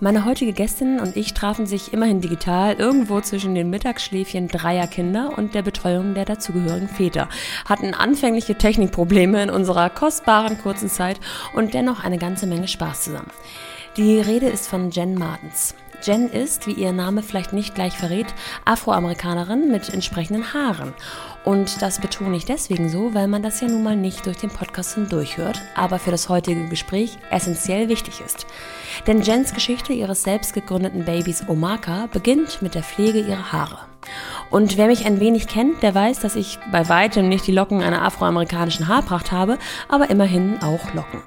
Meine heutige Gästin und ich trafen sich immerhin digital irgendwo zwischen den Mittagsschläfchen dreier Kinder und der Betreuung der dazugehörigen Väter, hatten anfängliche Technikprobleme in unserer kostbaren kurzen Zeit und dennoch eine ganze Menge Spaß zusammen. Die Rede ist von Jen Martens. Jen ist, wie ihr Name vielleicht nicht gleich verrät, Afroamerikanerin mit entsprechenden Haaren. Und das betone ich deswegen so, weil man das ja nun mal nicht durch den Podcast hindurch aber für das heutige Gespräch essentiell wichtig ist. Denn Jens Geschichte ihres selbst gegründeten Babys Omaka beginnt mit der Pflege ihrer Haare. Und wer mich ein wenig kennt, der weiß, dass ich bei weitem nicht die Locken einer afroamerikanischen Haarpracht habe, aber immerhin auch Locken,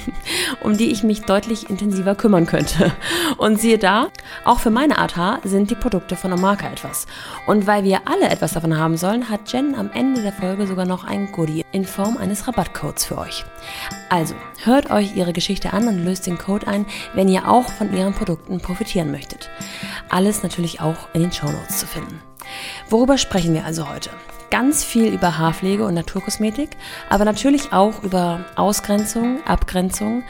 um die ich mich deutlich intensiver kümmern könnte. Und siehe da, auch für meine Art Haar sind die Produkte von Omaka etwas. Und weil wir alle etwas davon haben sollen, hat Jen am Ende der Folge sogar noch ein Goodie in Form eines Rabattcodes für euch. Also, hört euch ihre Geschichte an und löst den Code ein, wenn ihr auch von ihren Produkten profitieren möchtet. Alles natürlich auch in den Show Notes zu finden. Worüber sprechen wir also heute? Ganz viel über Haarpflege und Naturkosmetik, aber natürlich auch über Ausgrenzung, Abgrenzung,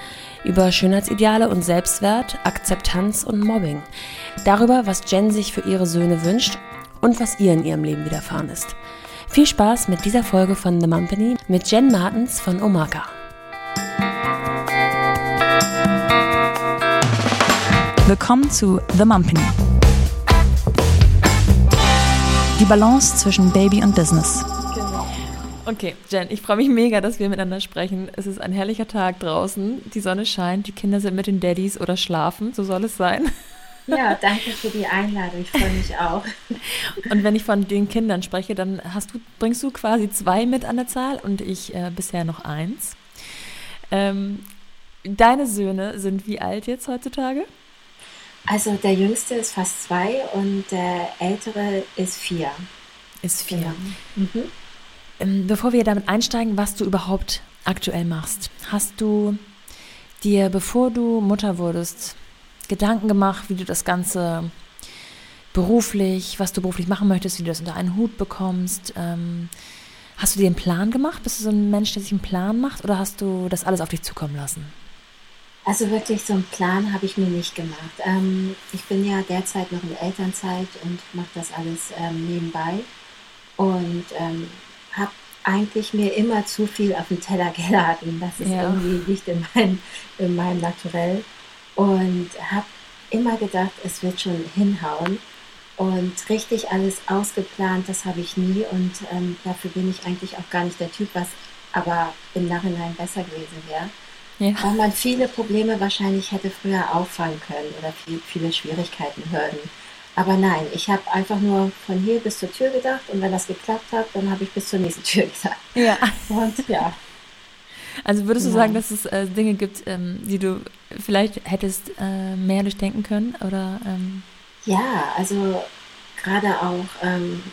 über Schönheitsideale und Selbstwert, Akzeptanz und Mobbing. Darüber, was Jen sich für ihre Söhne wünscht und was ihr in ihrem Leben widerfahren ist. Viel Spaß mit dieser Folge von The Mumpany mit Jen Martens von Omaka. Willkommen zu The Mumpany. Die Balance zwischen Baby und Business. Genau. Okay, Jen, ich freue mich mega, dass wir miteinander sprechen. Es ist ein herrlicher Tag draußen. Die Sonne scheint, die Kinder sind mit den Daddys oder schlafen. So soll es sein. Ja, danke für die Einladung. Ich freue mich auch. Und wenn ich von den Kindern spreche, dann hast du, bringst du quasi zwei mit an der Zahl und ich äh, bisher noch eins. Ähm, deine Söhne sind wie alt jetzt heutzutage? Also der jüngste ist fast zwei und der ältere ist vier. Ist vier. Genau. Mhm. Ähm, bevor wir damit einsteigen, was du überhaupt aktuell machst, hast du dir, bevor du Mutter wurdest, Gedanken gemacht, wie du das Ganze beruflich, was du beruflich machen möchtest, wie du das unter einen Hut bekommst? Ähm, hast du dir einen Plan gemacht? Bist du so ein Mensch, der sich einen Plan macht oder hast du das alles auf dich zukommen lassen? Also wirklich so einen Plan habe ich mir nicht gemacht. Ähm, ich bin ja derzeit noch in Elternzeit und mache das alles ähm, nebenbei und ähm, habe eigentlich mir immer zu viel auf den Teller geladen. Das ist ja. irgendwie nicht in meinem, in meinem Naturell. Und habe immer gedacht, es wird schon hinhauen. Und richtig alles ausgeplant, das habe ich nie. Und ähm, dafür bin ich eigentlich auch gar nicht der Typ, was aber im Nachhinein besser gewesen wäre. Ja. Weil man viele Probleme wahrscheinlich hätte früher auffangen können oder viel, viele Schwierigkeiten, Hürden. Aber nein, ich habe einfach nur von hier bis zur Tür gedacht und wenn das geklappt hat, dann habe ich bis zur nächsten Tür gedacht. Ja. Und ja. Also würdest du sagen, dass es äh, Dinge gibt, ähm, die du vielleicht hättest äh, mehr durchdenken können? Oder, ähm? Ja, also gerade auch, ähm,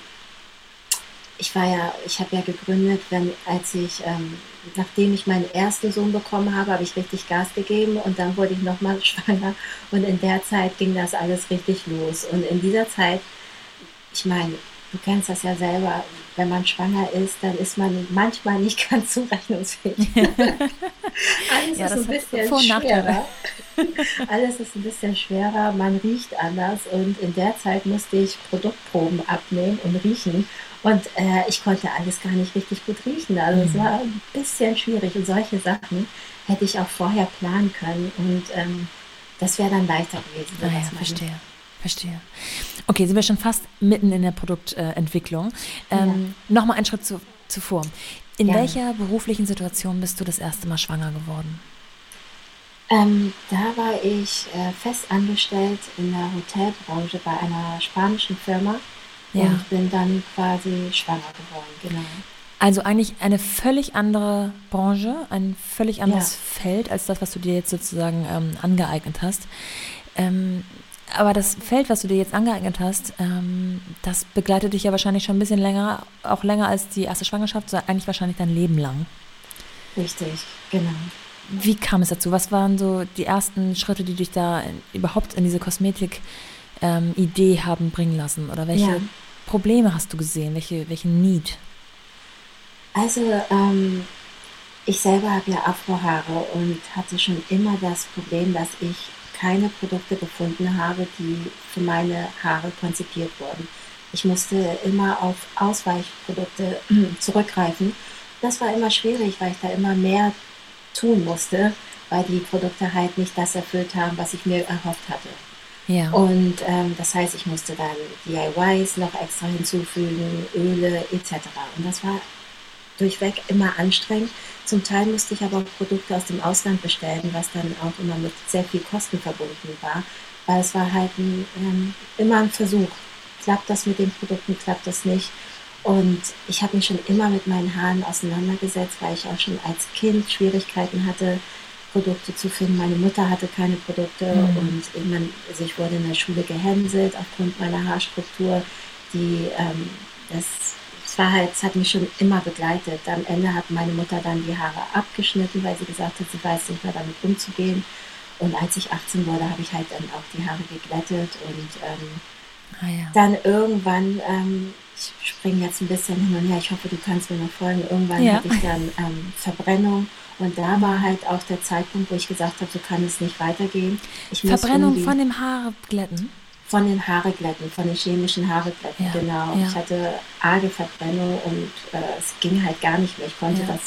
ich war ja, ich habe ja gegründet, wenn, als ich ähm, nachdem ich meinen ersten Sohn bekommen habe, habe ich richtig Gas gegeben und dann wurde ich nochmal schwanger und in der Zeit ging das alles richtig los. Und in dieser Zeit, ich meine, du kennst das ja selber, wenn man schwanger ist, dann ist man manchmal nicht ganz zurechnungsfähig. Alles ja, ist ein bisschen schwerer. Alles ist ein bisschen schwerer, man riecht anders und in der Zeit musste ich Produktproben abnehmen und riechen und äh, ich konnte alles gar nicht richtig gut riechen. Also mhm. es war ein bisschen schwierig und solche Sachen hätte ich auch vorher planen können und ähm, das wäre dann leichter gewesen. Ah, ja, verstehe. Verstehe. Okay, sind wir schon fast mitten in der Produktentwicklung. Ähm, ja. Nochmal einen Schritt zu, zuvor. In ja. welcher beruflichen Situation bist du das erste Mal schwanger geworden? Ähm, da war ich äh, fest angestellt in der Hotelbranche bei einer spanischen Firma ja. und bin dann quasi schwanger geworden, genau. Also eigentlich eine völlig andere Branche, ein völlig anderes ja. Feld als das, was du dir jetzt sozusagen ähm, angeeignet hast. Ähm, aber das Feld, was du dir jetzt angeeignet hast, ähm, das begleitet dich ja wahrscheinlich schon ein bisschen länger, auch länger als die erste Schwangerschaft, sondern eigentlich wahrscheinlich dein Leben lang. Richtig, genau. Wie kam es dazu? Was waren so die ersten Schritte, die dich da in, überhaupt in diese Kosmetik-Idee ähm, haben bringen lassen? Oder welche ja. Probleme hast du gesehen? Welche, welchen Need? Also, ähm, ich selber habe ja Afrohaare und hatte schon immer das Problem, dass ich keine Produkte gefunden habe, die für meine Haare konzipiert wurden. Ich musste immer auf Ausweichprodukte zurückgreifen. Das war immer schwierig, weil ich da immer mehr tun musste, weil die Produkte halt nicht das erfüllt haben, was ich mir erhofft hatte. Ja. Und ähm, das heißt, ich musste dann DIYs noch extra hinzufügen, Öle etc. Und das war durchweg immer anstrengend. Zum Teil musste ich aber auch Produkte aus dem Ausland bestellen, was dann auch immer mit sehr viel Kosten verbunden war, weil es war halt ein, ähm, immer ein Versuch. Klappt das mit den Produkten, klappt das nicht? Und ich habe mich schon immer mit meinen Haaren auseinandergesetzt, weil ich auch schon als Kind Schwierigkeiten hatte, Produkte zu finden. Meine Mutter hatte keine Produkte mhm. und irgendwann, also ich wurde in der Schule gehänselt aufgrund meiner Haarstruktur. Die, ähm, das, das war halt, es hat mich schon immer begleitet. Am Ende hat meine Mutter dann die Haare abgeschnitten, weil sie gesagt hat, sie weiß nicht mehr damit umzugehen. Und als ich 18 wurde, habe ich halt dann auch die Haare geglättet und ähm, ah, ja. dann irgendwann, ähm, ich springe jetzt ein bisschen hin und her, ich hoffe, du kannst mir noch folgen, irgendwann ja. hatte ich dann ähm, Verbrennung und da war halt auch der Zeitpunkt, wo ich gesagt habe, so kann es nicht weitergehen. Ich Verbrennung von dem Haareglätten? Von den Haareglätten, von den chemischen Haareglätten, ja, genau. Ja. Ich hatte arge Verbrennung und äh, es ging halt gar nicht mehr. Ich konnte ja. das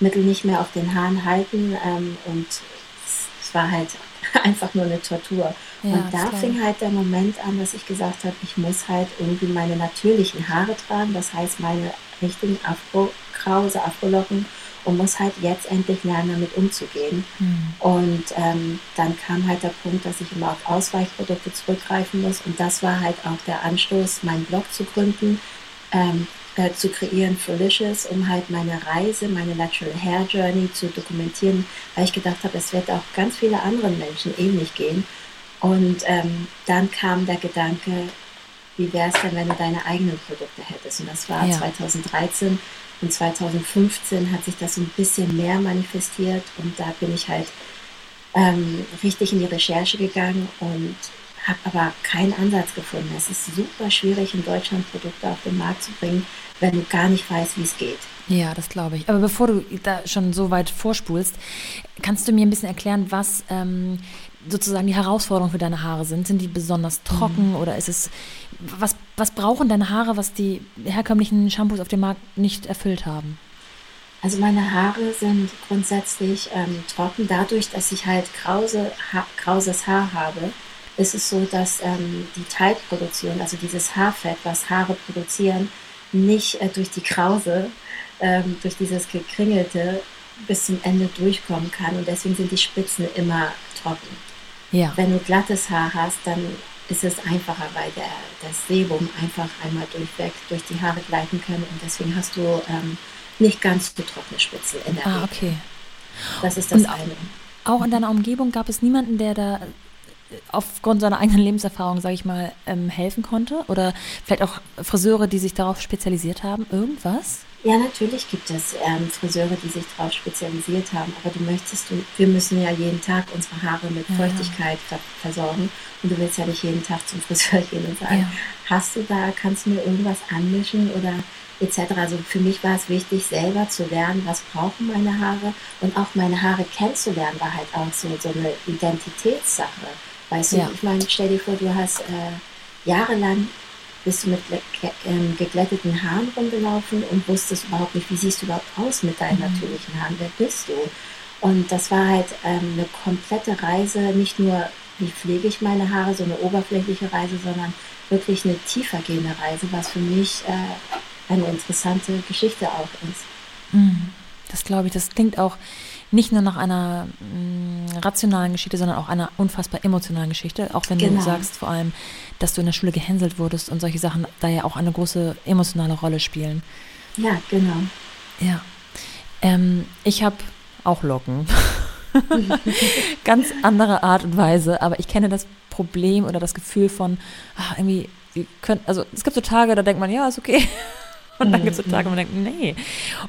Mittel nicht mehr auf den Haaren halten ähm, und es, es, war halt einfach nur eine Tortur. und da fing halt der Moment an, dass ich gesagt habe, ich muss halt irgendwie meine natürlichen Haare tragen, das heißt meine richtigen Afro-Krause, Afrolocken und muss halt jetzt endlich lernen, damit umzugehen. Mhm. Und ähm, dann kam halt der Punkt, dass ich immer auf Ausweichprodukte zurückgreifen muss. Und das war halt auch der Anstoß, meinen Blog zu gründen, ähm, äh, zu kreieren, Felicious, um halt meine Reise, meine Natural Hair Journey zu dokumentieren, weil ich gedacht habe, es wird auch ganz viele anderen Menschen ähnlich gehen. Und ähm, dann kam der Gedanke, wie wäre es denn, wenn du deine eigenen Produkte hättest? Und das war ja. 2013 und 2015 hat sich das so ein bisschen mehr manifestiert und da bin ich halt ähm, richtig in die Recherche gegangen und habe aber keinen Ansatz gefunden. Es ist super schwierig, in Deutschland Produkte auf den Markt zu bringen, wenn du gar nicht weißt, wie es geht. Ja, das glaube ich. Aber bevor du da schon so weit vorspulst, kannst du mir ein bisschen erklären, was ähm, sozusagen die Herausforderungen für deine Haare sind? Sind die besonders trocken mhm. oder ist es, was, was brauchen deine Haare, was die herkömmlichen Shampoos auf dem Markt nicht erfüllt haben? Also meine Haare sind grundsätzlich ähm, trocken. Dadurch, dass ich halt krause, ha krauses Haar habe, ist es so, dass ähm, die Teilproduktion, also dieses Haarfett, was Haare produzieren, nicht äh, durch die Krause, ähm, durch dieses gekringelte bis zum Ende durchkommen kann. Und deswegen sind die Spitzen immer trocken. Ja. Wenn du glattes Haar hast, dann ist es einfacher, weil der, das Sebum einfach einmal durchweg durch die Haare gleiten kann und deswegen hast du ähm, nicht ganz so trockene Spitzel in der Ah, Regel. okay. Das ist das und eine. Auch in deiner Umgebung gab es niemanden, der da äh, aufgrund seiner eigenen Lebenserfahrung, sage ich mal, ähm, helfen konnte? Oder vielleicht auch Friseure, die sich darauf spezialisiert haben? Irgendwas? Ja, natürlich gibt es ähm, Friseure, die sich darauf spezialisiert haben, aber du möchtest, du, wir müssen ja jeden Tag unsere Haare mit Feuchtigkeit ver versorgen und du willst ja nicht jeden Tag zum Friseur gehen und sagen, ja. hast du da, kannst du mir irgendwas anmischen oder etc. Also für mich war es wichtig, selber zu lernen, was brauchen meine Haare und auch meine Haare kennenzulernen, war halt auch so, so eine Identitätssache. Weißt du, ja. ich meine, stell dir vor, du hast äh, jahrelang bist du mit ähm, geglätteten Haaren rumgelaufen und wusstest überhaupt nicht, wie siehst du überhaupt aus mit deinen mhm. natürlichen Haaren, wer bist du? Und das war halt ähm, eine komplette Reise, nicht nur, wie pflege ich meine Haare, so eine oberflächliche Reise, sondern wirklich eine tiefergehende Reise, was für mich äh, eine interessante Geschichte auch ist. Mhm. Das glaube ich, das klingt auch nicht nur nach einer mh, mm, rationalen Geschichte, sondern auch einer unfassbar emotionalen Geschichte. Auch wenn genau. du sagst vor allem, dass du in der Schule gehänselt wurdest und solche Sachen da ja auch eine große emotionale Rolle spielen. Ja, genau. Ja. Ähm, ich habe auch Locken. Ganz andere Art und Weise, aber ich kenne das Problem oder das Gefühl von, ach, irgendwie, können, also es gibt so Tage, da denkt man, ja, ist okay. Und dann gibt es so Tage, wo man denkt, nee.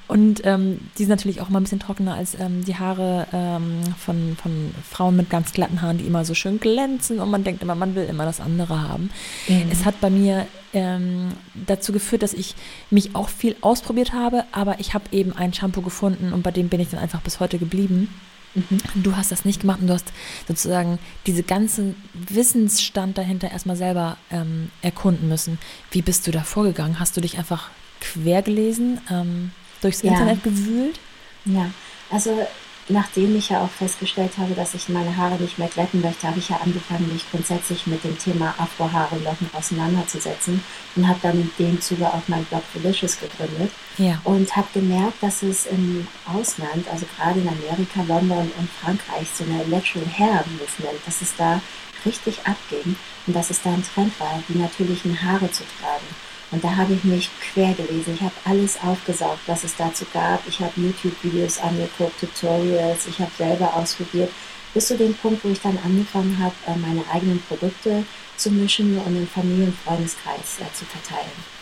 Und ähm, die sind natürlich auch mal ein bisschen trockener als ähm, die Haare ähm, von, von Frauen mit ganz glatten Haaren, die immer so schön glänzen und man denkt immer, man will immer das andere haben. Mhm. Es hat bei mir ähm, dazu geführt, dass ich mich auch viel ausprobiert habe, aber ich habe eben ein Shampoo gefunden und bei dem bin ich dann einfach bis heute geblieben. Mhm. Du hast das nicht gemacht und du hast sozusagen diese ganze Wissensstand dahinter erstmal selber ähm, erkunden müssen. Wie bist du da vorgegangen? Hast du dich einfach quer gelesen, ähm, durchs ja. Internet gewühlt? Ja, also nachdem ich ja auch festgestellt habe, dass ich meine Haare nicht mehr glätten möchte, habe ich ja angefangen, mich grundsätzlich mit dem Thema Afrohaare und Locken auseinanderzusetzen und habe dann in dem Zuge auch mein Blog Felicious gegründet ja. und habe gemerkt, dass es im Ausland, also gerade in Amerika, London und Frankreich, so eine Natural Hair Movement, dass es da richtig abging und dass es da ein Trend war, die natürlichen Haare zu tragen. Und da habe ich mich quer gelesen. Ich habe alles aufgesaugt, was es dazu gab. Ich habe YouTube-Videos angeguckt, Tutorials, ich habe selber ausprobiert, bis zu dem Punkt, wo ich dann angefangen habe, äh, meine eigenen Produkte zu mischen und im Familien- und Freundeskreis äh, zu verteilen.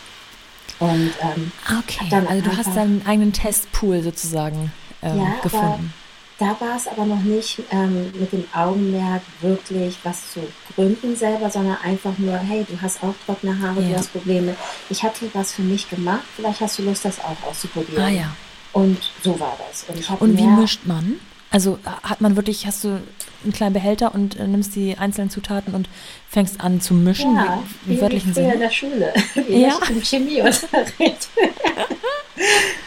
Und ähm, okay, also du hast deinen eigenen Testpool sozusagen ähm, ja, gefunden. Da war es aber noch nicht ähm, mit dem Augenmerk wirklich was zu gründen selber, sondern einfach nur, hey, du hast auch trockene Haare, ja. du hast Probleme. Ich habe hier was für mich gemacht, vielleicht hast du Lust, das auch auszuprobieren. Ah ja. Und so war das. Und, und wie mischt man? Also hat man wirklich, hast du einen kleinen Behälter und äh, nimmst die einzelnen Zutaten und fängst an zu mischen? Ja, wie, wie, wie wörtlichen Sinne? in der Schule, wie ja. im Chemieunterricht.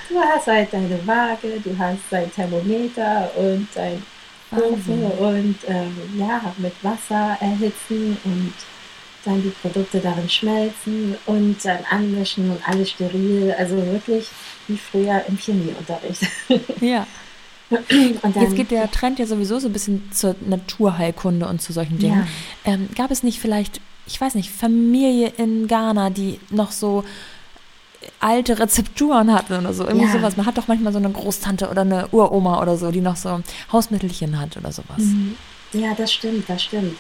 du hast halt deine Waage, du hast dein Thermometer und dein Ofen und ähm, ja, mit Wasser erhitzen und dann die Produkte darin schmelzen und dann anmischen und alles steril. Also wirklich wie früher im Chemieunterricht. Ja. Dann, Jetzt geht der Trend ja sowieso so ein bisschen zur Naturheilkunde und zu solchen Dingen. Ja. Ähm, gab es nicht vielleicht, ich weiß nicht, Familie in Ghana, die noch so alte Rezepturen hatten oder so. Irgendwie ja. sowas. Man hat doch manchmal so eine Großtante oder eine Uroma oder so, die noch so Hausmittelchen hat oder sowas. Mhm. Ja, das stimmt, das stimmt.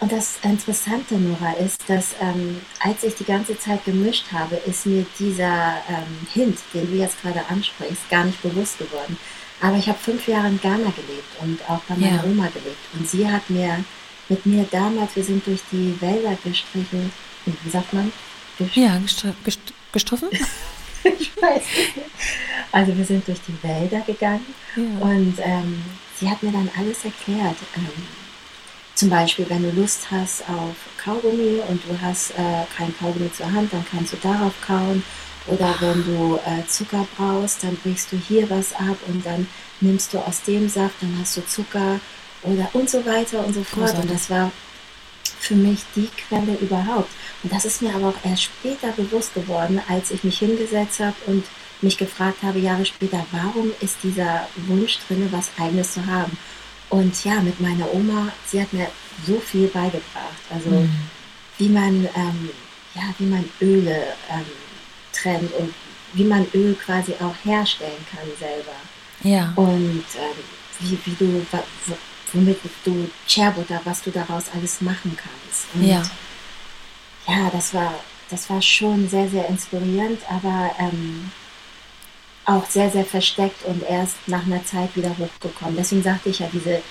Und das Interessante, Nora, ist, dass ähm, als ich die ganze Zeit gemischt habe, ist mir dieser ähm, Hint, den du jetzt gerade ansprichst, gar nicht bewusst geworden. Aber ich habe fünf Jahre in Ghana gelebt und auch bei meiner ja. Oma gelebt. Und sie hat mir mit mir damals, wir sind durch die Wälder gestrichen, wie sagt man? Gest ja, gestr gest gestriffen? ich weiß nicht. Also wir sind durch die Wälder gegangen ja. und ähm, sie hat mir dann alles erklärt. Ähm, zum Beispiel, wenn du Lust hast auf Kaugummi und du hast äh, kein Kaugummi zur Hand, dann kannst du darauf kauen. Oder wenn du äh, Zucker brauchst, dann brichst du hier was ab und dann nimmst du aus dem Saft, dann hast du Zucker oder und so weiter und so fort. Und das war für mich die Quelle überhaupt. Und das ist mir aber auch erst später bewusst geworden, als ich mich hingesetzt habe und mich gefragt habe, Jahre später, warum ist dieser Wunsch drin, was eigenes zu haben? Und ja, mit meiner Oma, sie hat mir so viel beigebracht. Also mhm. wie man ähm, ja, wie man Öle ähm, trennt und wie man Öl quasi auch herstellen kann selber. Ja. Und ähm, wie, wie du, womit du Cherbutter, was du daraus alles machen kannst. Und ja. Ja, das war, das war schon sehr, sehr inspirierend, aber ähm, auch sehr, sehr versteckt und erst nach einer Zeit wieder hochgekommen. Deswegen sagte ich ja, diese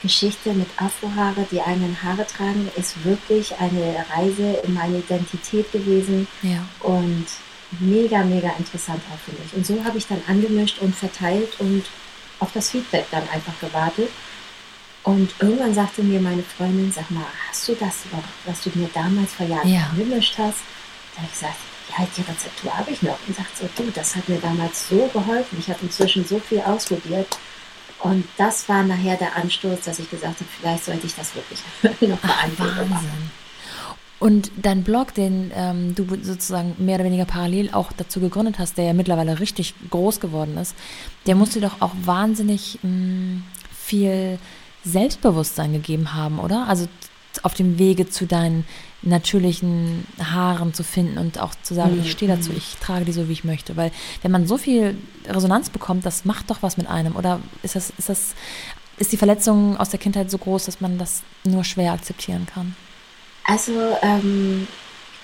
Geschichte mit Afrohaare, die eigenen Haare tragen, ist wirklich eine Reise in meine Identität gewesen. Ja. Und mega, mega interessant auch für mich. Und so habe ich dann angemischt und verteilt und auf das Feedback dann einfach gewartet. Und irgendwann sagte mir meine Freundin, sag mal, hast du das noch, was du mir damals vor Jahren ja. angemischt hast? Da habe ich gesagt, ja, die Rezeptur habe ich noch. Und sagt so, du, das hat mir damals so geholfen. Ich habe inzwischen so viel ausprobiert. Und das war nachher der Anstoß, dass ich gesagt habe, vielleicht sollte ich das wirklich noch mal Wahnsinn. Und dein Blog, den ähm, du sozusagen mehr oder weniger parallel auch dazu gegründet hast, der ja mittlerweile richtig groß geworden ist, der muss dir doch auch wahnsinnig mh, mm, viel Selbstbewusstsein gegeben haben, oder? Also auf dem Wege zu deinen natürlichen Haaren zu finden und auch zu sagen, mhm. ich stehe dazu, ich trage die so, wie ich möchte. Weil wenn man so viel Resonanz bekommt, das macht doch was mit einem. Oder ist das, ist das, ist die Verletzung aus der Kindheit so groß, dass man das nur schwer akzeptieren kann? Also ähm,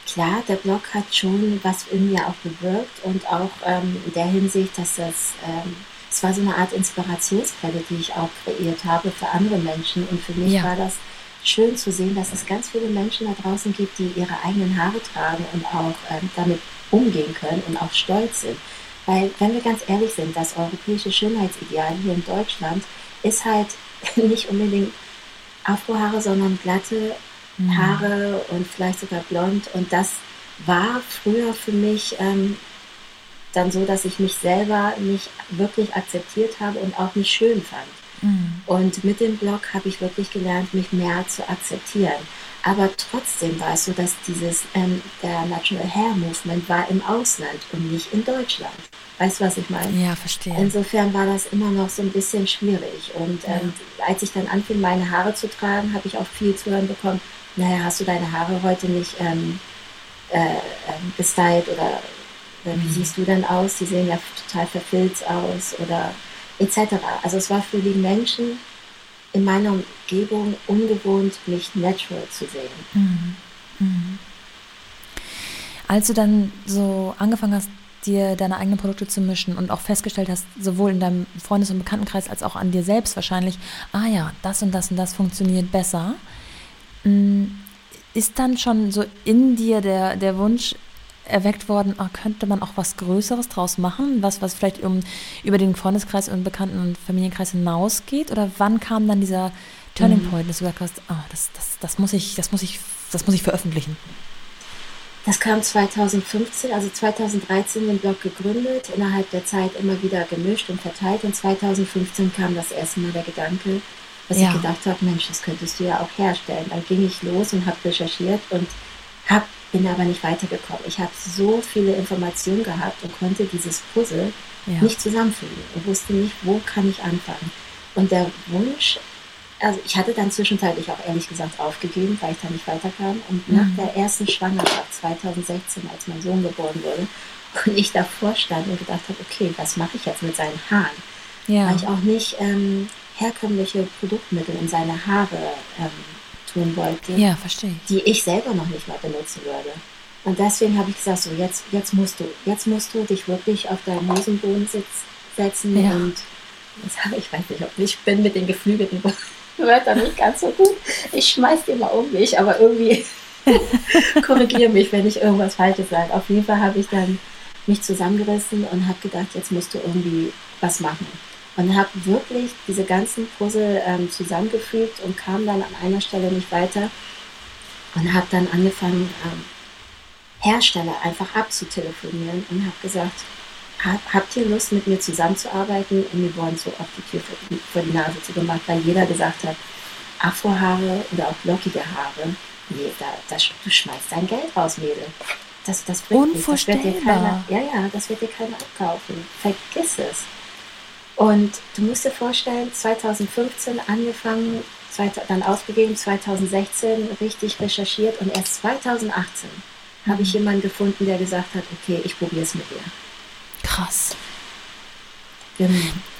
klar, der Blog hat schon was in mir auch bewirkt und auch ähm, in der Hinsicht, dass das, ähm, es war so eine Art Inspirationsquelle, die ich auch kreiert habe für andere Menschen und für mich ja. war das schön zu sehen, dass es ganz viele Menschen da draußen gibt, die ihre eigenen Haare tragen und auch ähm, damit umgehen können und auch stolz sind. Weil, wenn wir ganz ehrlich sind, das europäische Schönheitsideal hier in Deutschland ist halt nicht unbedingt Afrohaare, sondern glatte mhm. Haare und vielleicht sogar blond. Und das war früher für mich ähm, dann so, dass ich mich selber nicht wirklich akzeptiert habe und auch nicht schön fand. Mhm. Und mit dem Blog habe ich wirklich gelernt, mich mehr zu akzeptieren. Aber trotzdem war es so, dass dieses ähm, der Natural Hair Movement war im Ausland und nicht in Deutschland. Weißt du, was ich meine? Ja, verstehe. Insofern war das immer noch so ein bisschen schwierig. Und ähm, ja. als ich dann anfing, meine Haare zu tragen, habe ich auch viel zu hören bekommen, naja, hast du deine Haare heute nicht ähm, äh, ähm, gestylt oder wie mhm. siehst du denn aus? Die sehen ja total verfilzt aus oder etc. Also es war für die Menschen in meiner Umgebung ungewohnt, mich natural zu sehen. Mhm. Mhm. Als du dann so angefangen hast, dir deine eigenen Produkte zu mischen und auch festgestellt hast, sowohl in deinem Freundes- und Bekanntenkreis als auch an dir selbst wahrscheinlich, ah ja, das und das und das funktioniert besser, mm, ist dann schon so in dir der, der Wunsch erweckt worden, oh, könnte man auch was Größeres draus machen, was, was vielleicht um, über den Freundeskreis und Bekannten- und Familienkreis hinausgeht? Oder wann kam dann dieser Turning mhm. Point, dass du gesagt hast, oh, das, das, das, muss ich, das, muss ich, das muss ich veröffentlichen? Das kam 2015, also 2013 den Blog gegründet, innerhalb der Zeit immer wieder gemischt und verteilt und 2015 kam das erste Mal der Gedanke, dass ja. ich gedacht habe, Mensch, das könntest du ja auch herstellen. Dann ging ich los und habe recherchiert und habe bin aber nicht weitergekommen. Ich habe so viele Informationen gehabt und konnte dieses Puzzle ja. nicht zusammenfügen und wusste nicht, wo kann ich anfangen. Und der Wunsch, also ich hatte dann zwischenzeitlich auch ehrlich gesagt aufgegeben, weil ich da nicht weiterkam. Und mhm. nach der ersten Schwangerschaft 2016, als mein Sohn geboren wurde, und ich davor stand und gedacht habe, okay, was mache ich jetzt mit seinen Haaren? Ja. Weil ich auch nicht ähm, herkömmliche Produktmittel in seine Haare ähm, tun wollte, ja, verstehe. die ich selber noch nicht mal benutzen würde. Und deswegen habe ich gesagt, so jetzt, jetzt musst du, jetzt musst du dich wirklich auf deinen Hosenboden setzen ja. und ich weiß nicht, ob ich bin mit den geflügelten Wörtern nicht ganz so gut. Ich schmeiß die mal um mich, aber irgendwie korrigiere mich, wenn ich irgendwas Falsches sage. Auf jeden Fall habe ich dann mich zusammengerissen und habe gedacht, jetzt musst du irgendwie was machen und habe wirklich diese ganzen Puzzle ähm, zusammengefügt und kam dann an einer Stelle nicht weiter und habe dann angefangen, ähm, Hersteller einfach abzutelefonieren und habe gesagt, hab, habt ihr Lust, mit mir zusammenzuarbeiten? Und wir wurden so auf die Tür vor, die Nase zu gemacht, weil jeder gesagt hat, Afrohaare oder auch lockige Haare, nee, da, das, du schmeißt dein Geld raus, Mädel. Das, das bringt Nicht. Das wird dir keiner, ja, ja, das wird dir keiner abkaufen. Vergiss es. Und du musst dir vorstellen, 2015 angefangen, dann ausgegeben, 2016 richtig recherchiert und erst 2018 mhm. habe ich mhm. jemanden gefunden, der gesagt hat, okay, ich probiere es mit dir. Krass. Genau.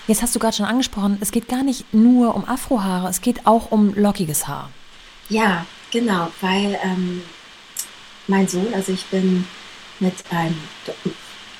Jetzt hast du gerade schon angesprochen, es geht gar nicht nur um Afrohaare, es geht auch um lockiges Haar. Ja, genau, weil ähm, mein Sohn, also ich bin mit einem,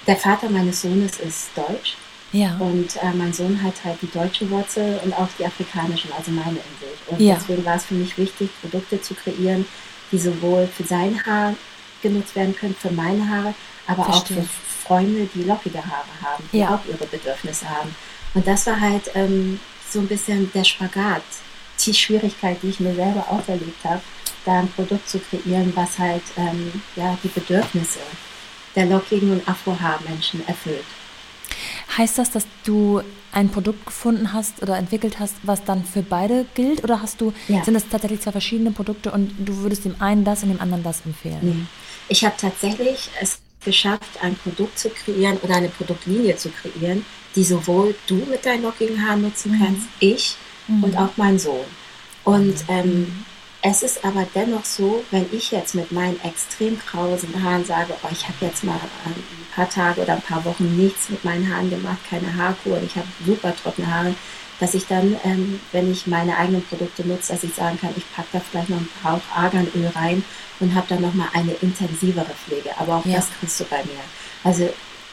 der Vater meines Sohnes ist deutsch ja. Und äh, mein Sohn hat halt die deutsche Wurzel und auch die afrikanischen, also meine in sich. Und ja. deswegen war es für mich wichtig, Produkte zu kreieren, die sowohl für sein Haar genutzt werden können, für meine Haare, aber Verstehe. auch für Freunde, die lockige Haare haben, die ja. auch ihre Bedürfnisse haben. Und das war halt ähm, so ein bisschen der Spagat, die Schwierigkeit, die ich mir selber auferlegt habe, da ein Produkt zu kreieren, was halt ähm, ja, die Bedürfnisse der lockigen und Afro-Haarmenschen erfüllt. Heißt das, dass du ein Produkt gefunden hast oder entwickelt hast, was dann für beide gilt? Oder hast du, ja. sind das tatsächlich zwei verschiedene Produkte und du würdest dem einen das und dem anderen das empfehlen? Nee. Ich habe tatsächlich es geschafft, ein Produkt zu kreieren oder eine Produktlinie zu kreieren, die sowohl du mit deinen lockigen Haaren nutzen mhm. kannst, ich mhm. und auch mein Sohn. Und ähm, mhm. Es ist aber dennoch so, wenn ich jetzt mit meinen extrem krausen Haaren sage, oh, ich habe jetzt mal ein paar Tage oder ein paar Wochen nichts mit meinen Haaren gemacht, keine Haarkur und ich habe super trockene Haare, dass ich dann, ähm, wenn ich meine eigenen Produkte nutze, dass ich sagen kann, ich packe da vielleicht noch ein Hauch Arganöl rein und habe dann nochmal eine intensivere Pflege. Aber auch ja. das kriegst du bei mir. Also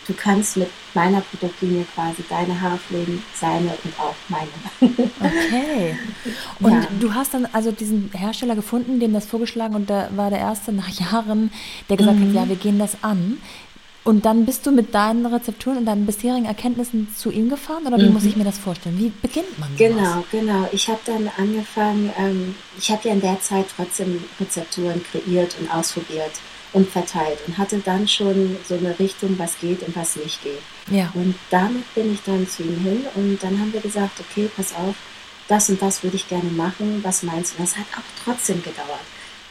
du kannst mit meiner Produktlinie quasi deine Haare pflegen, seine und auch meine. Okay. Und ja. du hast dann also diesen Hersteller gefunden, dem das vorgeschlagen und da war der erste nach Jahren, der gesagt mhm. hat, ja, wir gehen das an. Und dann bist du mit deinen Rezepturen und deinen bisherigen Erkenntnissen zu ihm gefahren oder wie mhm. muss ich mir das vorstellen? Wie beginnt man? Sowas? Genau, genau. Ich habe dann angefangen, ähm, ich habe ja in der Zeit trotzdem Rezepturen kreiert und ausprobiert und verteilt und hatte dann schon so eine Richtung, was geht und was nicht geht. Ja. Und damit bin ich dann zu ihm hin und dann haben wir gesagt, okay, pass auf, das und das würde ich gerne machen, was meinst du? Das hat auch trotzdem gedauert,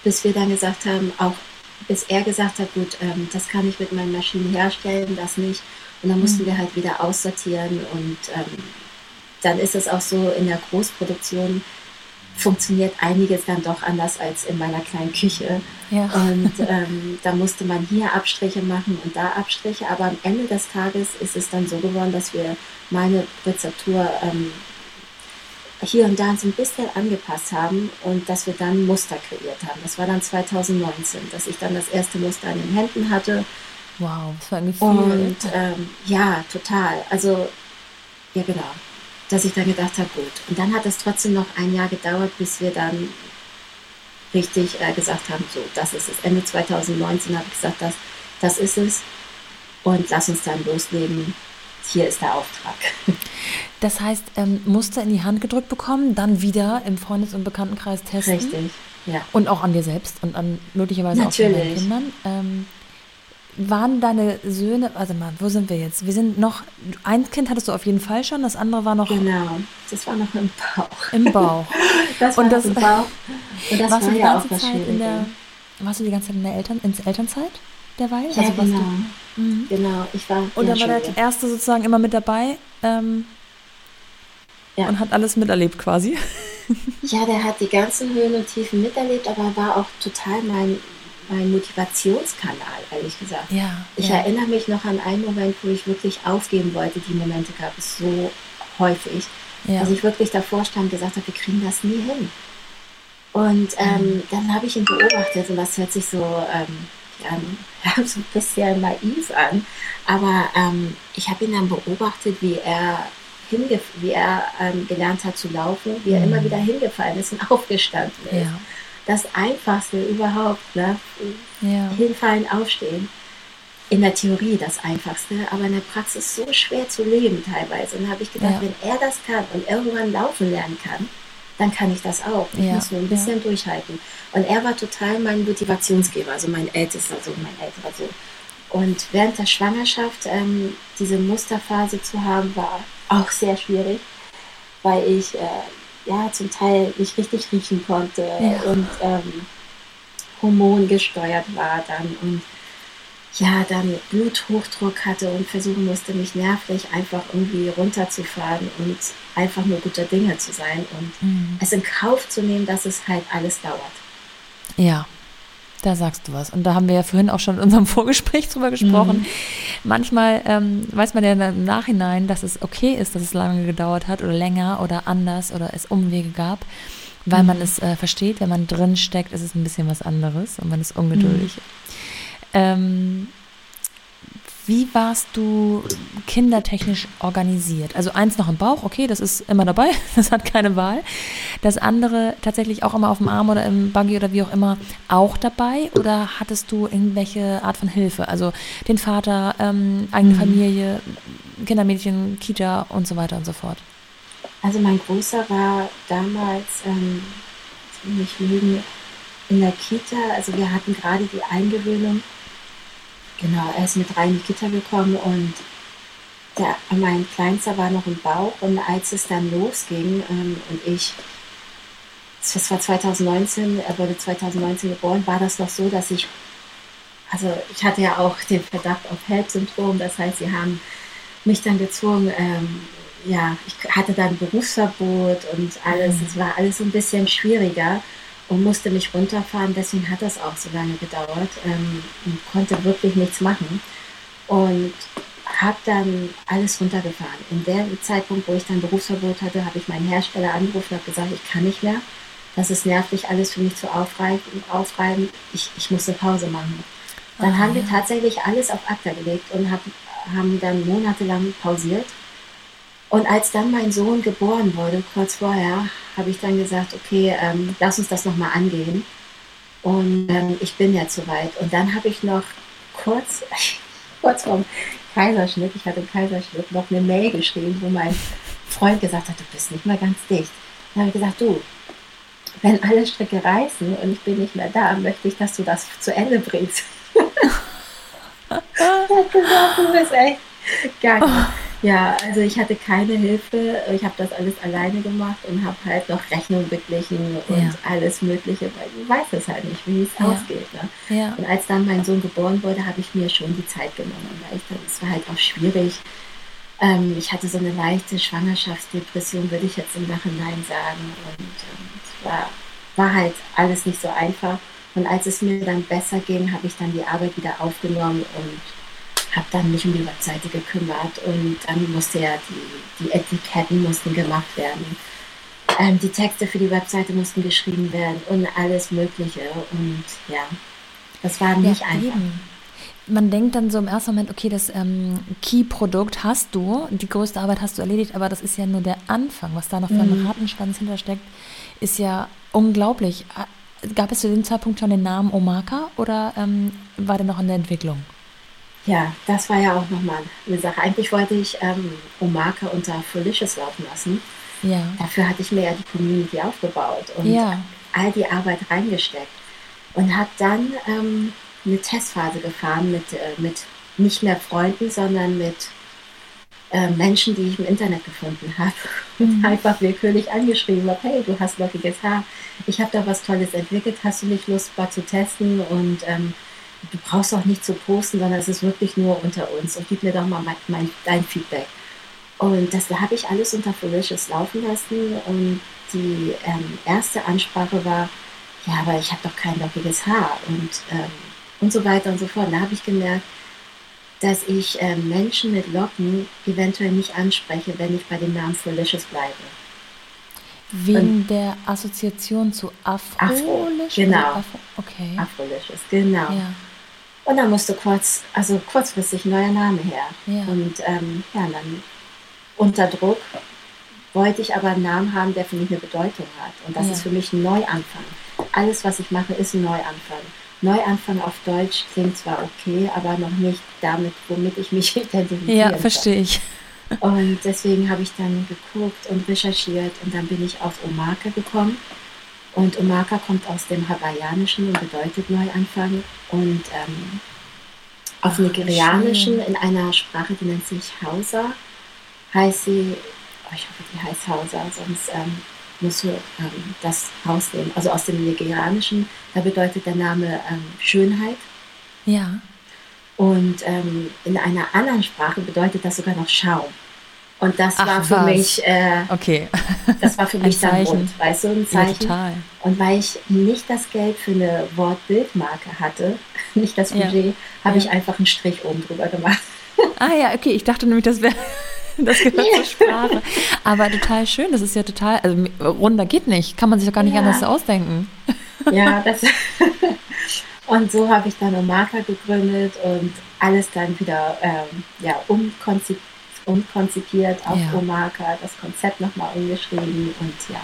bis wir dann gesagt haben, auch bis er gesagt hat, gut, ähm, das kann ich mit meinen Maschinen herstellen, das nicht. Und dann mussten mhm. wir halt wieder aussortieren und ähm, dann ist es auch so in der Großproduktion funktioniert einiges dann doch anders als in meiner kleinen Küche. Ja. Und ähm, da musste man hier Abstriche machen und da Abstriche. Aber am Ende des Tages ist es dann so geworden, dass wir meine Rezeptur ähm, hier und da so ein bisschen angepasst haben und dass wir dann Muster kreiert haben. Das war dann 2019, dass ich dann das erste Muster an den Händen hatte. Wow, was für ein Gefühl. Und ähm, ja, total. Also, ja genau. Dass ich dann gedacht habe, gut. Und dann hat es trotzdem noch ein Jahr gedauert, bis wir dann richtig äh, gesagt haben, so, das ist es. Ende 2019 habe ich gesagt, das, das ist es. Und lass uns dann loslegen hier ist der Auftrag. Das heißt, ähm, Muster in die Hand gedrückt bekommen, dann wieder im Freundes- und Bekanntenkreis testen. Richtig, ja. Und auch an dir selbst und an möglicherweise Natürlich. auch an deinen Kindern. Ähm, waren deine Söhne, also mal, wo sind wir jetzt? Wir sind noch, ein Kind hattest du auf jeden Fall schon, das andere war noch. Genau, das war noch im Bauch. Im Bauch. das war und das, im Bauch. Und das warst war du die ja ganze auch Zeit in der, Warst du die ganze Zeit in der Eltern, ins Elternzeit derweil? Ja, also genau. Mhm. Genau, ich war. Und dann war der Erste sozusagen immer mit dabei ähm, ja. und hat alles miterlebt quasi. Ja, der hat die ganzen Höhen und Tiefen miterlebt, aber war auch total mein, mein Motivationskanal, ehrlich gesagt. Ja, ich ja. erinnere mich noch an einen Moment, wo ich wirklich aufgeben wollte. Die Momente gab es so häufig. Ja. Dass ich wirklich davor stand und gesagt habe, wir kriegen das nie hin. Und ähm, mhm. dann habe ich ihn beobachtet und das hört sich so ähm, ähm, so ein bisschen naiv an, aber ähm, ich habe ihn dann beobachtet, wie er, wie er ähm, gelernt hat zu laufen, wie er mhm. immer wieder hingefallen ist und aufgestanden ist. Ja. Das Einfachste überhaupt, ne? Ja. hinfallen, aufstehen. In der Theorie das Einfachste, aber in der Praxis so schwer zu leben teilweise. Und da habe ich gedacht, ja. wenn er das kann und irgendwann laufen lernen kann, dann kann ich das auch. Ich ja, muss nur ein bisschen durchhalten. Und er war total mein Motivationsgeber, also mein ältester Sohn, mein älterer Sohn. Und während der Schwangerschaft ähm, diese Musterphase zu haben, war auch sehr schwierig, weil ich äh, ja zum Teil nicht richtig riechen konnte ja. und ähm, hormongesteuert war dann und ja, dann Bluthochdruck hatte und versuchen musste, mich nervlich einfach irgendwie runterzufahren und einfach nur guter Dinge zu sein und mhm. es in Kauf zu nehmen, dass es halt alles dauert. Ja, da sagst du was. Und da haben wir ja vorhin auch schon in unserem Vorgespräch drüber gesprochen. Mhm. Manchmal ähm, weiß man ja im Nachhinein, dass es okay ist, dass es lange gedauert hat oder länger oder anders oder es Umwege gab, weil mhm. man es äh, versteht. Wenn man drin steckt, ist es ein bisschen was anderes und man ist ungeduldig. Mhm. Ähm, wie warst du kindertechnisch organisiert? Also eins noch im Bauch, okay, das ist immer dabei, das hat keine Wahl. Das andere tatsächlich auch immer auf dem Arm oder im Buggy oder wie auch immer auch dabei? Oder hattest du irgendwelche Art von Hilfe? Also den Vater, ähm, eigene mhm. Familie, Kindermädchen, Kita und so weiter und so fort. Also mein Großer war damals, ähm, nicht lügen, in der Kita. Also wir hatten gerade die Eingewöhnung Genau, er ist mit rein in die Gitter gekommen und der, mein Kleinster war noch im Bauch und als es dann losging ähm, und ich, das war 2019, er wurde 2019 geboren, war das noch so, dass ich, also ich hatte ja auch den Verdacht auf HELP-Syndrom, das heißt, sie haben mich dann gezwungen, ähm, ja, ich hatte dann Berufsverbot und alles, mhm. es war alles so ein bisschen schwieriger und musste mich runterfahren. Deswegen hat das auch so lange gedauert ähm, und konnte wirklich nichts machen. Und habe dann alles runtergefahren. In dem Zeitpunkt, wo ich dann Berufsverbot hatte, habe ich meinen Hersteller angerufen und habe gesagt, ich kann nicht mehr. Das ist nervig, alles für mich zu aufreiben. aufreiben. Ich, ich muss eine Pause machen. Dann oh, haben wir tatsächlich alles auf Akta gelegt und hab, haben dann monatelang pausiert und als dann mein Sohn geboren wurde, kurz vorher, habe ich dann gesagt, okay, ähm, lass uns das nochmal angehen. Und ähm, ich bin jetzt soweit. Und dann habe ich noch kurz, kurz vorm Kaiserschnitt, ich hatte einen Kaiserschnitt, noch eine Mail geschrieben, wo mein Freund gesagt hat, du bist nicht mehr ganz dicht. Dann habe ich gesagt, du, wenn alle Stricke reißen und ich bin nicht mehr da, möchte ich, dass du das zu Ende bringst. er hat gesagt, du bist echt gar nicht. Ja, also ich hatte keine Hilfe. Ich habe das alles alleine gemacht und habe halt noch Rechnungen beglichen und ja. alles Mögliche, weil du weißt es halt nicht, wie es ja. ausgeht. Ne? Ja. Und als dann mein Sohn geboren wurde, habe ich mir schon die Zeit genommen, weil ich dann, es war halt auch schwierig. Ähm, ich hatte so eine leichte Schwangerschaftsdepression, würde ich jetzt im Nachhinein sagen. Und ähm, es war, war halt alles nicht so einfach. Und als es mir dann besser ging, habe ich dann die Arbeit wieder aufgenommen und habe dann mich um die Webseite gekümmert und dann musste ja die, die Etiketten mussten gemacht werden. Ähm, die Texte für die Webseite mussten geschrieben werden und alles Mögliche. Und ja, das war nicht ja, einfach. Eben. Man denkt dann so im ersten Moment, okay, das ähm, Key-Produkt hast du, die größte Arbeit hast du erledigt, aber das ist ja nur der Anfang. Was da noch für einen mhm. Ratenschwanz hintersteckt, ist ja unglaublich. Gab es zu dem Zeitpunkt schon den Namen Omaka oder ähm, war der noch in der Entwicklung? Ja, das war ja auch nochmal eine Sache. Eigentlich wollte ich ähm, Omaka unter Felicious laufen lassen. Ja. Dafür hatte ich mir ja die Community aufgebaut und ja. all die Arbeit reingesteckt. Und habe dann ähm, eine Testphase gefahren mit, äh, mit nicht mehr Freunden, sondern mit äh, Menschen, die ich im Internet gefunden habe. Und mhm. einfach willkürlich angeschrieben habe, hey, du hast lockiges Haar, ich habe da was Tolles entwickelt, hast du nicht Lust, mal zu testen? Und ähm, du brauchst auch nicht zu posten, sondern es ist wirklich nur unter uns und gib mir doch mal mein, mein, dein Feedback. Und das habe ich alles unter Felicious laufen lassen und die ähm, erste Ansprache war, ja, aber ich habe doch kein lockiges Haar und, ähm, und so weiter und so fort. Da habe ich gemerkt, dass ich ähm, Menschen mit Locken eventuell nicht anspreche, wenn ich bei dem Namen Felicious bleibe. Wegen und der Assoziation zu Afro, Afro genau. Afro, okay. Afrolicious, genau. Ja. Und dann musste kurz, also kurzfristig ein neuer Name her. Ja. Und ähm, ja, dann unter Druck wollte ich aber einen Namen haben, der für mich eine Bedeutung hat. Und das ja. ist für mich ein Neuanfang. Alles, was ich mache, ist ein Neuanfang. Neuanfang auf Deutsch klingt zwar okay, aber noch nicht damit, womit ich mich identifiziere. Ja, verstehe ich. Und deswegen habe ich dann geguckt und recherchiert und dann bin ich auf Omake gekommen. Und Omaka kommt aus dem Hawaiianischen und bedeutet Neuanfang. Und ähm, auf Nigerianischen in einer Sprache, die nennt sich Hausa, heißt sie, oh, ich hoffe, die heißt Hausa, sonst ähm, musst du ähm, das rausnehmen. Also aus dem Nigerianischen, da bedeutet der Name ähm, Schönheit. Ja. Und ähm, in einer anderen Sprache bedeutet das sogar noch Schaum. Und das Ach, war für was. mich, äh, okay. das war für mich dann rund, weißt du, ein Zeichen. Ja, und weil ich nicht das Geld für eine Wortbildmarke hatte, nicht das Budget, ja. habe ja. ich einfach einen Strich oben drüber gemacht. Ah ja, okay, ich dachte nämlich, das wäre das gehört zur Sprache. Aber total schön, das ist ja total, also runder geht nicht, kann man sich doch gar nicht anders ausdenken. Ja, das. und so habe ich dann eine Marker gegründet und alles dann wieder ähm, ja, umkonzipiert umkonzipiert auf ja. Omaka, das Konzept nochmal umgeschrieben und ja.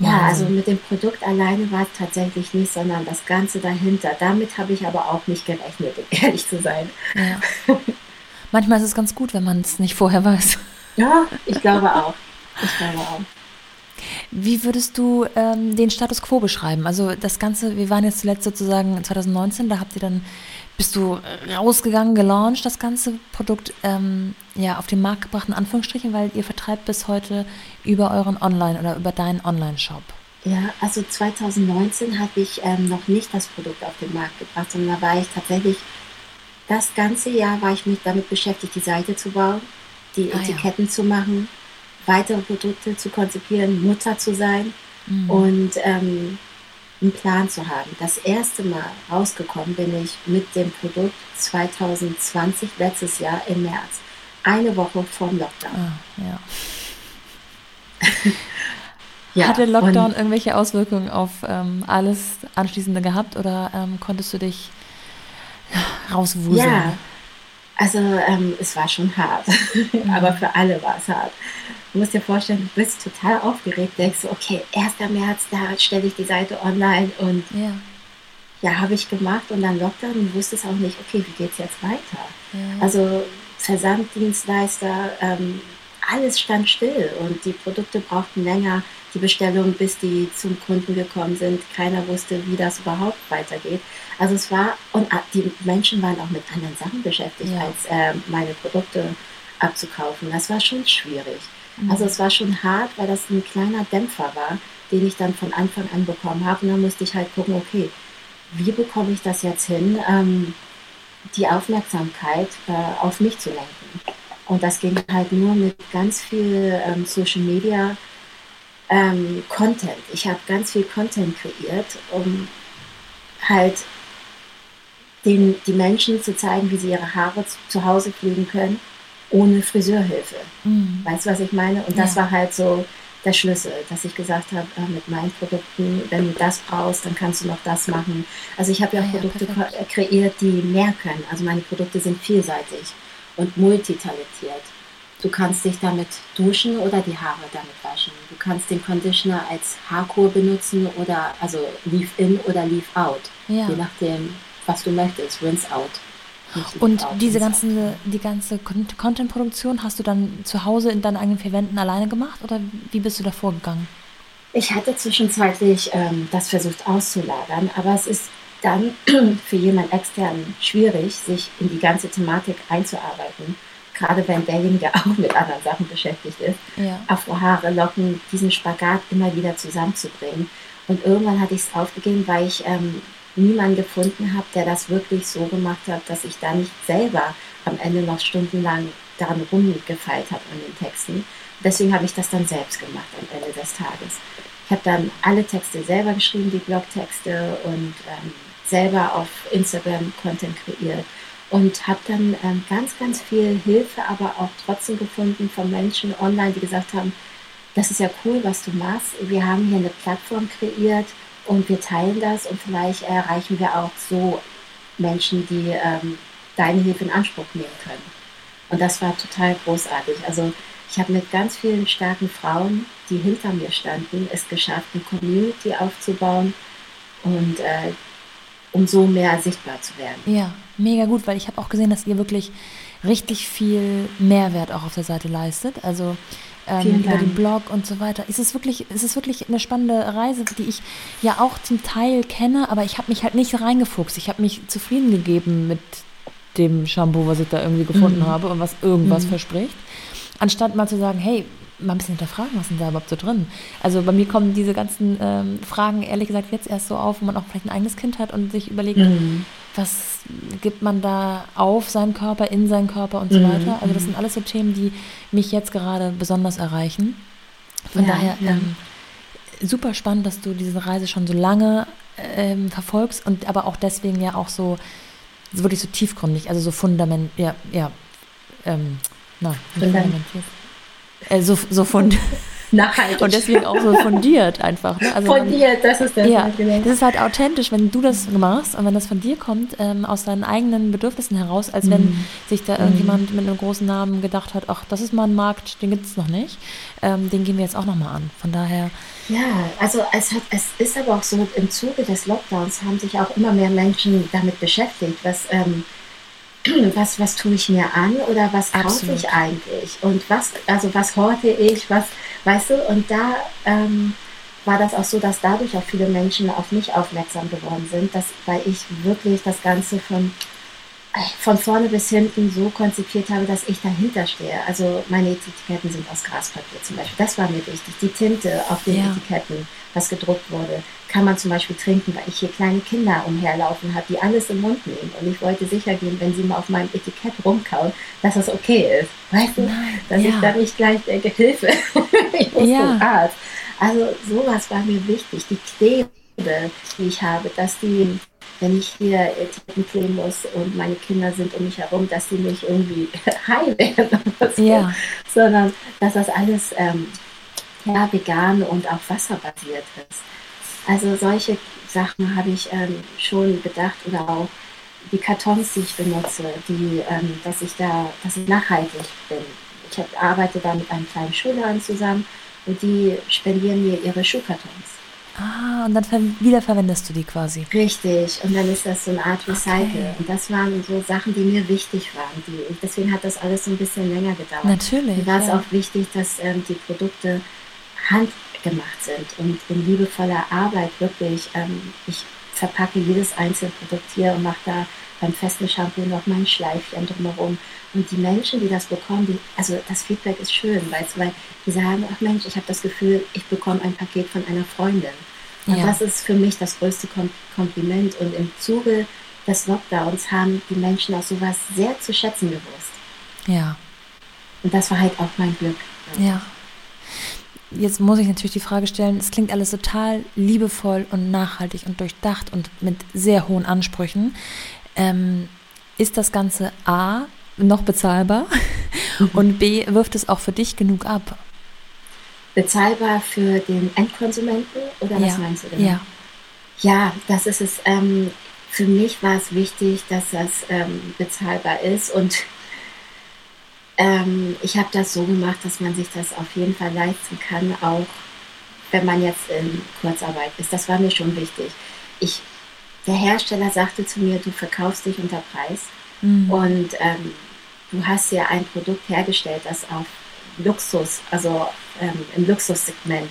Ja, also mit dem Produkt alleine war es tatsächlich nicht, sondern das Ganze dahinter. Damit habe ich aber auch nicht gerechnet, um ehrlich zu sein. Ja. Manchmal ist es ganz gut, wenn man es nicht vorher weiß. Ja, ich glaube auch. Ich glaube auch. Wie würdest du ähm, den Status quo beschreiben? Also das Ganze, wir waren jetzt zuletzt sozusagen 2019, da habt ihr dann bist du rausgegangen, gelauncht, das ganze Produkt ähm, ja, auf den Markt gebracht, in Anführungsstrichen, weil ihr vertreibt bis heute über euren Online- oder über deinen Online-Shop? Ja, also 2019 habe ich ähm, noch nicht das Produkt auf den Markt gebracht, sondern da war ich tatsächlich, das ganze Jahr war ich mich damit beschäftigt, die Seite zu bauen, die ah, Etiketten ja. zu machen, weitere Produkte zu konzipieren, Mutter zu sein. Mhm. Und ähm, einen Plan zu haben. Das erste Mal rausgekommen bin ich mit dem Produkt 2020, letztes Jahr im März. Eine Woche vor dem Lockdown. Ah, ja. ja, Hat der Lockdown irgendwelche Auswirkungen auf ähm, alles Anschließende gehabt oder ähm, konntest du dich rauswuseln? Ja, also ähm, es war schon hart, aber für alle war es hart. Du musst dir vorstellen, du bist total aufgeregt, denkst du, okay, 1. März, da stelle ich die Seite online und ja. ja, habe ich gemacht und dann Lockdown und wusste es auch nicht, okay, wie geht es jetzt weiter? Ja. Also Versanddienstleister, ähm, alles stand still und die Produkte brauchten länger, die Bestellungen, bis die zum Kunden gekommen sind. Keiner wusste, wie das überhaupt weitergeht. Also es war, und ah, die Menschen waren auch mit anderen Sachen beschäftigt, ja. als äh, meine Produkte abzukaufen. Das war schon schwierig. Mhm. Also es war schon hart, weil das ein kleiner Dämpfer war, den ich dann von Anfang an bekommen habe. Und dann musste ich halt gucken, okay, wie bekomme ich das jetzt hin, ähm, die Aufmerksamkeit äh, auf mich zu lenken. Und das ging halt nur mit ganz viel ähm, Social Media ähm, Content. Ich habe ganz viel Content kreiert, um halt den, die Menschen zu zeigen, wie sie ihre Haare zu, zu Hause pflegen können, ohne Friseurhilfe. Mhm. Weißt du, was ich meine? Und das ja. war halt so der Schlüssel, dass ich gesagt habe, äh, mit meinen Produkten, wenn du das brauchst, dann kannst du noch das machen. Also ich habe ja auch ja, Produkte ja, kreiert, die mehr können. Also meine Produkte sind vielseitig und multitalentiert. Du kannst dich damit duschen oder die Haare damit waschen. Du kannst den Conditioner als Haarkur benutzen oder also Leave In oder Leave Out. Ja. Je nachdem, was du möchtest. Rinse Out. Und diese ganze, die ganze Content-Produktion hast du dann zu Hause in deinen eigenen vier Wänden alleine gemacht oder wie bist du da vorgegangen? Ich hatte zwischenzeitlich ähm, das versucht auszulagern, aber es ist dann für jemand extern schwierig, sich in die ganze Thematik einzuarbeiten gerade wenn derjenige auch mit anderen Sachen beschäftigt ist, ja. Afrohaare, Locken, diesen Spagat immer wieder zusammenzubringen. Und irgendwann hatte ich es aufgegeben, weil ich ähm, niemanden gefunden habe, der das wirklich so gemacht hat, dass ich da nicht selber am Ende noch stundenlang daran rumgefeilt habe an den Texten. Deswegen habe ich das dann selbst gemacht am Ende des Tages. Ich habe dann alle Texte selber geschrieben, die Blogtexte und ähm, selber auf Instagram Content kreiert und habe dann ähm, ganz, ganz viel Hilfe, aber auch trotzdem gefunden von Menschen online, die gesagt haben, das ist ja cool, was du machst. Wir haben hier eine Plattform kreiert und wir teilen das und vielleicht erreichen wir auch so Menschen, die ähm, deine Hilfe in Anspruch nehmen können. Und das war total großartig. Also ich habe mit ganz vielen starken Frauen, die hinter mir standen, es geschafft, eine Community aufzubauen und äh, um so mehr sichtbar zu werden. Ja, mega gut, weil ich habe auch gesehen, dass ihr wirklich richtig viel Mehrwert auch auf der Seite leistet. Also ähm, über den Blog und so weiter. Es ist wirklich, es ist wirklich eine spannende Reise, die ich ja auch zum Teil kenne, aber ich habe mich halt nicht reingefuchst. Ich habe mich zufrieden gegeben mit dem Shampoo, was ich da irgendwie gefunden mhm. habe und was irgendwas mhm. verspricht. Anstatt mal zu sagen, hey, mal ein bisschen hinterfragen, was denn da überhaupt so drin? Also bei mir kommen diese ganzen ähm, Fragen ehrlich gesagt jetzt erst so auf, wo man auch vielleicht ein eigenes Kind hat und sich überlegt, mhm. Was gibt man da auf seinen Körper, in seinen Körper und so mhm. weiter. Also das sind alles so Themen, die mich jetzt gerade besonders erreichen. Von ja, daher ja. Ähm, super spannend, dass du diese Reise schon so lange ähm, verfolgst und aber auch deswegen ja auch so, so wirklich so tiefgründig, also so fundament, ja, ja, ähm, na, fundamentiert. Äh, so, so von nachhaltig. Und deswegen auch so fundiert einfach. Ne? Also fundiert, das ist der ja, Das ist halt authentisch, wenn du das machst und wenn das von dir kommt, ähm, aus deinen eigenen Bedürfnissen heraus, als wenn mhm. sich da irgendjemand mit einem großen Namen gedacht hat, ach, das ist mal ein Markt, den gibt es noch nicht. Ähm, den gehen wir jetzt auch nochmal an. Von daher. Ja, also es, hat, es ist aber auch so, im Zuge des Lockdowns haben sich auch immer mehr Menschen damit beschäftigt, was ähm, was, was tue ich mir an oder was kaufe ich eigentlich und was, also was horte ich, was, weißt du, und da ähm, war das auch so, dass dadurch auch viele Menschen auf mich aufmerksam geworden sind, dass, weil ich wirklich das Ganze von, von vorne bis hinten so konzipiert habe, dass ich dahinter stehe. Also meine Etiketten sind aus Graspapier zum Beispiel. Das war mir wichtig. Die Tinte auf den ja. Etiketten, was gedruckt wurde, kann man zum Beispiel trinken, weil ich hier kleine Kinder umherlaufen habe, die alles im Mund nehmen. Und ich wollte sicher gehen, wenn sie mal auf meinem Etikett rumkauen, dass das okay ist. Weißt du? Dass ja. ich da nicht gleich denke, Hilfe, ich muss ja. zum Arzt. Also sowas war mir wichtig. Die Klebe, die ich habe, dass die, wenn ich hier Etiketten kleben muss und meine Kinder sind um mich herum, dass die nicht irgendwie high werden oder so, ja. sondern dass das alles ähm, ja, vegan und auch wasserbasiert ist. Also solche Sachen habe ich ähm, schon gedacht oder auch die Kartons, die ich benutze, die, ähm, dass ich da, dass ich nachhaltig bin. Ich hab, arbeite da mit einem kleinen Schulladen zusammen und die spendieren mir ihre Schuhkartons. Ah, und dann wiederverwendest du die quasi. Richtig, und dann ist das so eine Art Recycle. Okay. Und das waren so Sachen, die mir wichtig waren. Die, deswegen hat das alles so ein bisschen länger gedauert. Natürlich. Mir war es ja. auch wichtig, dass ähm, die Produkte handgemacht sind und in liebevoller Arbeit wirklich. Ähm, ich verpacke jedes einzelne Produkt hier und mache da beim festen Shampoo noch mein Schleifchen drumherum. Und die Menschen, die das bekommen, die, also das Feedback ist schön, weißt du, weil die sagen, ach Mensch, ich habe das Gefühl, ich bekomme ein Paket von einer Freundin. Und ja. das ist für mich das größte Kompliment. Und im Zuge des Lockdowns haben die Menschen auch sowas sehr zu schätzen gewusst. Ja. Und das war halt auch mein Glück. Ja. Jetzt muss ich natürlich die Frage stellen, es klingt alles total liebevoll und nachhaltig und durchdacht und mit sehr hohen Ansprüchen. Ähm, ist das Ganze A noch bezahlbar mhm. und B wirft es auch für dich genug ab? Bezahlbar für den Endkonsumenten oder was ja. meinst du denn? Ja. Ja, das ist es. Ähm, für mich war es wichtig, dass das ähm, bezahlbar ist und ähm, ich habe das so gemacht, dass man sich das auf jeden Fall leisten kann, auch wenn man jetzt in Kurzarbeit ist. Das war mir schon wichtig. Ich der Hersteller sagte zu mir, du verkaufst dich unter Preis mhm. und ähm, du hast ja ein Produkt hergestellt, das auf Luxus, also ähm, im Luxussegment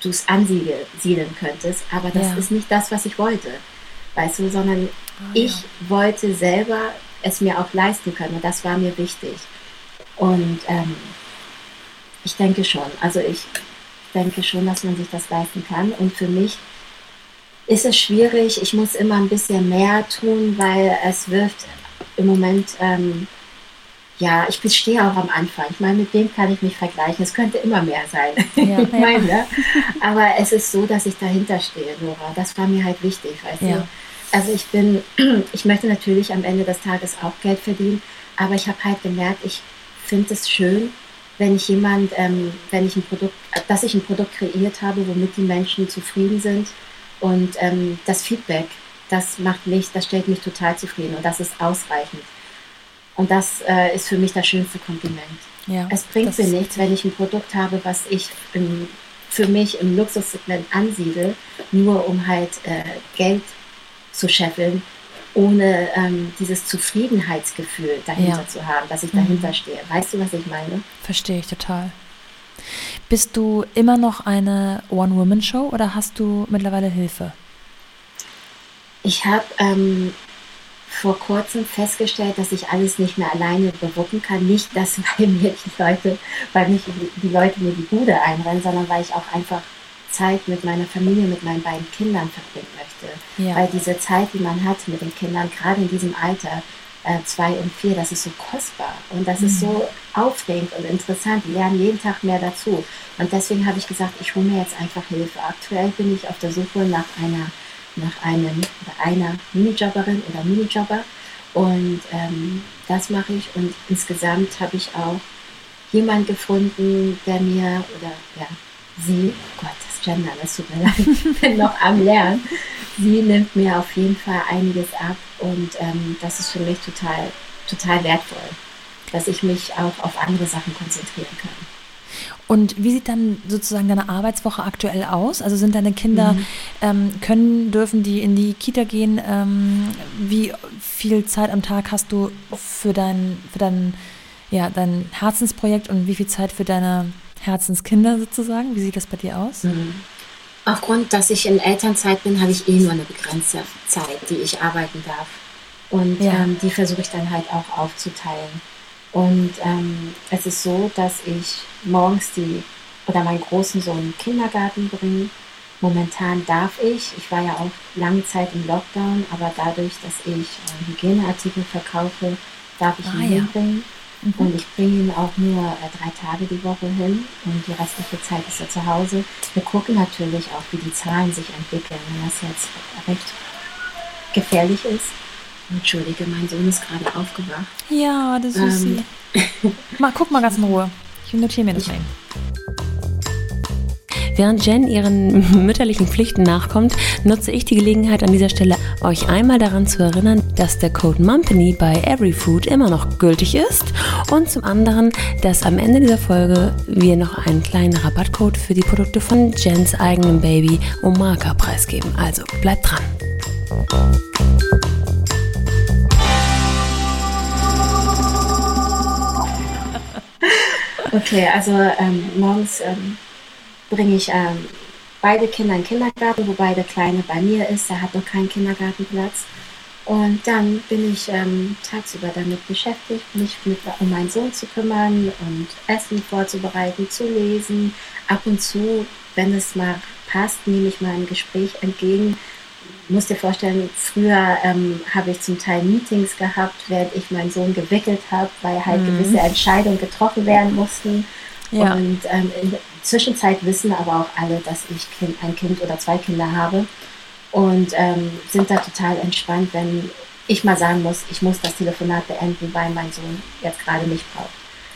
du es ansiedeln könntest, aber das ja. ist nicht das, was ich wollte, weißt du, sondern oh, ich ja. wollte selber es mir auch leisten können und das war mir wichtig. Und ähm, ich denke schon, also ich denke schon, dass man sich das leisten kann und für mich ist es schwierig. Ich muss immer ein bisschen mehr tun, weil es wirft im Moment, ähm, ja, ich stehe auch am Anfang. Ich meine, mit dem kann ich mich vergleichen. Es könnte immer mehr sein. Ja, ich meine, ja. aber es ist so, dass ich dahinter stehe, Nora. Das war mir halt wichtig, weißt ja. du. Also ich bin, ich möchte natürlich am Ende des Tages auch Geld verdienen, aber ich habe halt gemerkt, ich finde es schön, wenn ich jemand, ähm, wenn ich ein Produkt, dass ich ein Produkt kreiert habe, womit die Menschen zufrieden sind und ähm, das Feedback, das macht mich, das stellt mich total zufrieden und das ist ausreichend. Und das äh, ist für mich das schönste Kompliment. Ja, es bringt mir nichts, wenn ich ein Produkt habe, was ich im, für mich im Luxussegment ansiedle, nur um halt äh, Geld zu scheffeln, ohne ähm, dieses Zufriedenheitsgefühl dahinter ja. zu haben, dass ich dahinter mhm. stehe. Weißt du, was ich meine? Verstehe ich total. Bist du immer noch eine One-Woman-Show oder hast du mittlerweile Hilfe? Ich habe ähm, vor kurzem festgestellt, dass ich alles nicht mehr alleine bewuppen kann. Nicht, dass weil mir die Leute, weil mich die Leute mir die Bude einrennen, sondern weil ich auch einfach Zeit mit meiner Familie, mit meinen beiden Kindern verbringen möchte. Ja. Weil diese Zeit, die man hat mit den Kindern, gerade in diesem Alter, äh, zwei und vier, das ist so kostbar und das mhm. ist so aufregend und interessant. Die lernen jeden Tag mehr dazu. Und deswegen habe ich gesagt, ich hole mir jetzt einfach Hilfe. Aktuell bin ich auf der Suche nach einer, nach einem einer Minijobberin oder Minijobber. Und ähm, das mache ich. Und insgesamt habe ich auch jemanden gefunden, der mir oder ja, sie, oh Gott, das Gender, das tut mir leid, ich bin noch am Lernen. Sie nimmt mir auf jeden Fall einiges ab und ähm, das ist für mich total, total wertvoll, dass ich mich auch auf andere Sachen konzentrieren kann. Und wie sieht dann sozusagen deine Arbeitswoche aktuell aus? Also sind deine Kinder, mhm. ähm, können, dürfen die in die Kita gehen? Ähm, wie viel Zeit am Tag hast du für dein, für dein, ja, dein Herzensprojekt und wie viel Zeit für deine Herzenskinder sozusagen? Wie sieht das bei dir aus? Mhm. Aufgrund, dass ich in Elternzeit bin, habe ich eh nur eine begrenzte Zeit, die ich arbeiten darf. Und ja. ähm, die versuche ich dann halt auch aufzuteilen. Und ähm, es ist so, dass ich morgens die oder meinen großen Sohn in den Kindergarten bringe. Momentan darf ich, ich war ja auch lange Zeit im Lockdown, aber dadurch, dass ich äh, Hygieneartikel verkaufe, darf ich ah, ihn ja. hinbringen. Mhm. Und ich bringe ihn auch nur äh, drei Tage die Woche hin und die restliche Zeit ist er zu Hause. Wir gucken natürlich auch, wie die Zahlen sich entwickeln, wenn das jetzt recht gefährlich ist. Entschuldige, mein Sohn ist gerade aufgewacht. Ja, das ist ähm. mal, guck mal ganz in Ruhe. Ich notiere mir das mal. Während Jen ihren mütterlichen Pflichten nachkommt, nutze ich die Gelegenheit an dieser Stelle, euch einmal daran zu erinnern, dass der Code Mumpany bei Everyfood immer noch gültig ist und zum anderen, dass am Ende dieser Folge wir noch einen kleinen Rabattcode für die Produkte von Jens eigenem Baby Omaka preisgeben. Also bleibt dran. Okay, also ähm, morgens ähm, bringe ich ähm, beide Kinder in den Kindergarten, wobei der Kleine bei mir ist. Er hat noch keinen Kindergartenplatz. Und dann bin ich ähm, tagsüber damit beschäftigt, mich mit, um meinen Sohn zu kümmern und Essen vorzubereiten, zu lesen. Ab und zu, wenn es mal passt, nehme ich mal ein Gespräch entgegen. Muss dir vorstellen, früher ähm, habe ich zum Teil Meetings gehabt, während ich meinen Sohn gewickelt habe, weil halt mhm. gewisse Entscheidungen getroffen werden mussten. Ja. Und ähm, der Zwischenzeit wissen aber auch alle, dass ich ein Kind oder zwei Kinder habe und ähm, sind da total entspannt, wenn ich mal sagen muss, ich muss das Telefonat beenden, weil mein Sohn jetzt gerade mich braucht.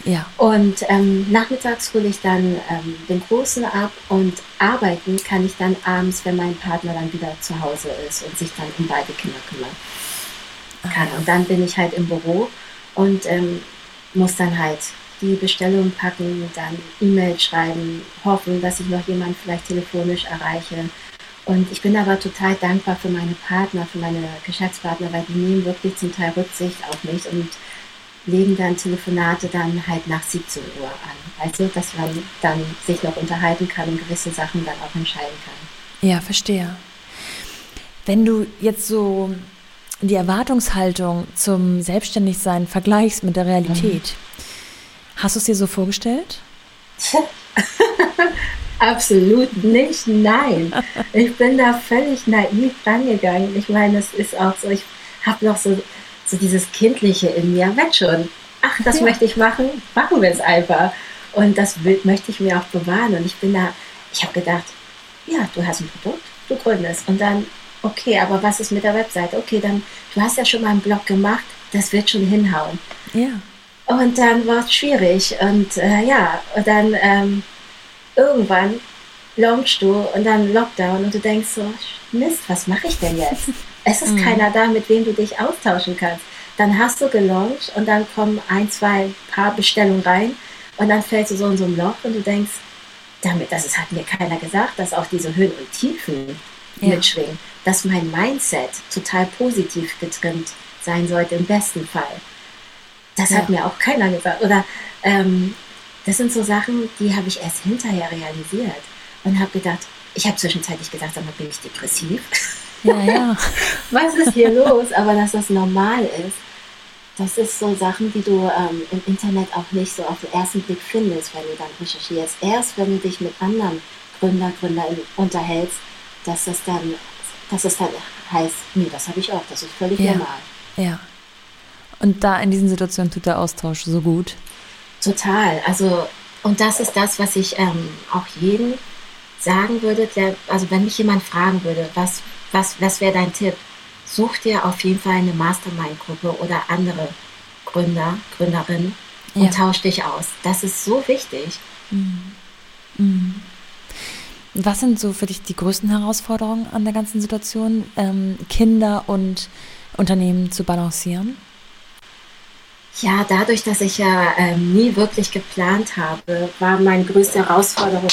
Ja. Und ähm, nachmittags hole ich dann ähm, den Großen ab und arbeiten kann ich dann abends, wenn mein Partner dann wieder zu Hause ist und sich dann um beide Kinder kümmern kann. Und dann bin ich halt im Büro und ähm, muss dann halt die Bestellung packen, dann E-Mail schreiben, hoffen, dass ich noch jemanden vielleicht telefonisch erreiche. Und ich bin aber total dankbar für meine Partner, für meine Geschäftspartner, weil die nehmen wirklich zum Teil Rücksicht auf mich und legen dann Telefonate dann halt nach 17 Uhr an. Also, dass man dann sich noch unterhalten kann und gewisse Sachen dann auch entscheiden kann. Ja, verstehe. Wenn du jetzt so die Erwartungshaltung zum Selbstständigsein vergleichst mit der Realität, mhm. Hast du es dir so vorgestellt? Absolut nicht, nein. Ich bin da völlig naiv rangegangen. Ich meine, es ist auch so, ich habe noch so, so dieses Kindliche in mir, wird schon. Ach, das ja. möchte ich machen, machen wir es einfach. Und das Bild möchte ich mir auch bewahren. Und ich bin da, ich habe gedacht, ja, du hast ein Produkt, du gründest. Und dann, okay, aber was ist mit der Webseite? Okay, dann, du hast ja schon mal einen Blog gemacht, das wird schon hinhauen. Ja. Und dann war es schwierig. Und äh, ja, und dann ähm, irgendwann launchst du und dann Lockdown und du denkst so, Mist, was mache ich denn jetzt? Es ist mhm. keiner da, mit wem du dich austauschen kannst. Dann hast du gelauncht und dann kommen ein, zwei paar Bestellungen rein und dann fällst du so in so ein Loch und du denkst, damit, das ist, hat mir keiner gesagt, dass auch diese Höhen und Tiefen ja. mitschwingen, dass mein Mindset total positiv getrimmt sein sollte, im besten Fall. Das ja. hat mir auch keiner gesagt. Oder ähm, das sind so Sachen, die habe ich erst hinterher realisiert und habe gedacht, ich habe zwischenzeitlich gedacht, aber bin ich depressiv? Ja, ja. Was ist hier los? Aber dass das normal ist, das ist so Sachen, die du ähm, im Internet auch nicht so auf den ersten Blick findest, wenn du dann recherchierst. Erst wenn du dich mit anderen Gründer, Gründern unterhältst, dass das dann, dass es dann heißt, nee, das habe ich auch, das ist völlig ja. normal. Ja. Und da in diesen Situationen tut der Austausch so gut. Total. Also, und das ist das, was ich ähm, auch jedem sagen würde, der, also wenn mich jemand fragen würde, was, was, was wäre dein Tipp? Such dir auf jeden Fall eine Mastermind-Gruppe oder andere Gründer, Gründerinnen und ja. tausch dich aus. Das ist so wichtig. Mhm. Mhm. Was sind so für dich die größten Herausforderungen an der ganzen Situation, ähm, Kinder und Unternehmen zu balancieren? Ja, dadurch, dass ich ja ähm, nie wirklich geplant habe, war meine größte Herausforderung,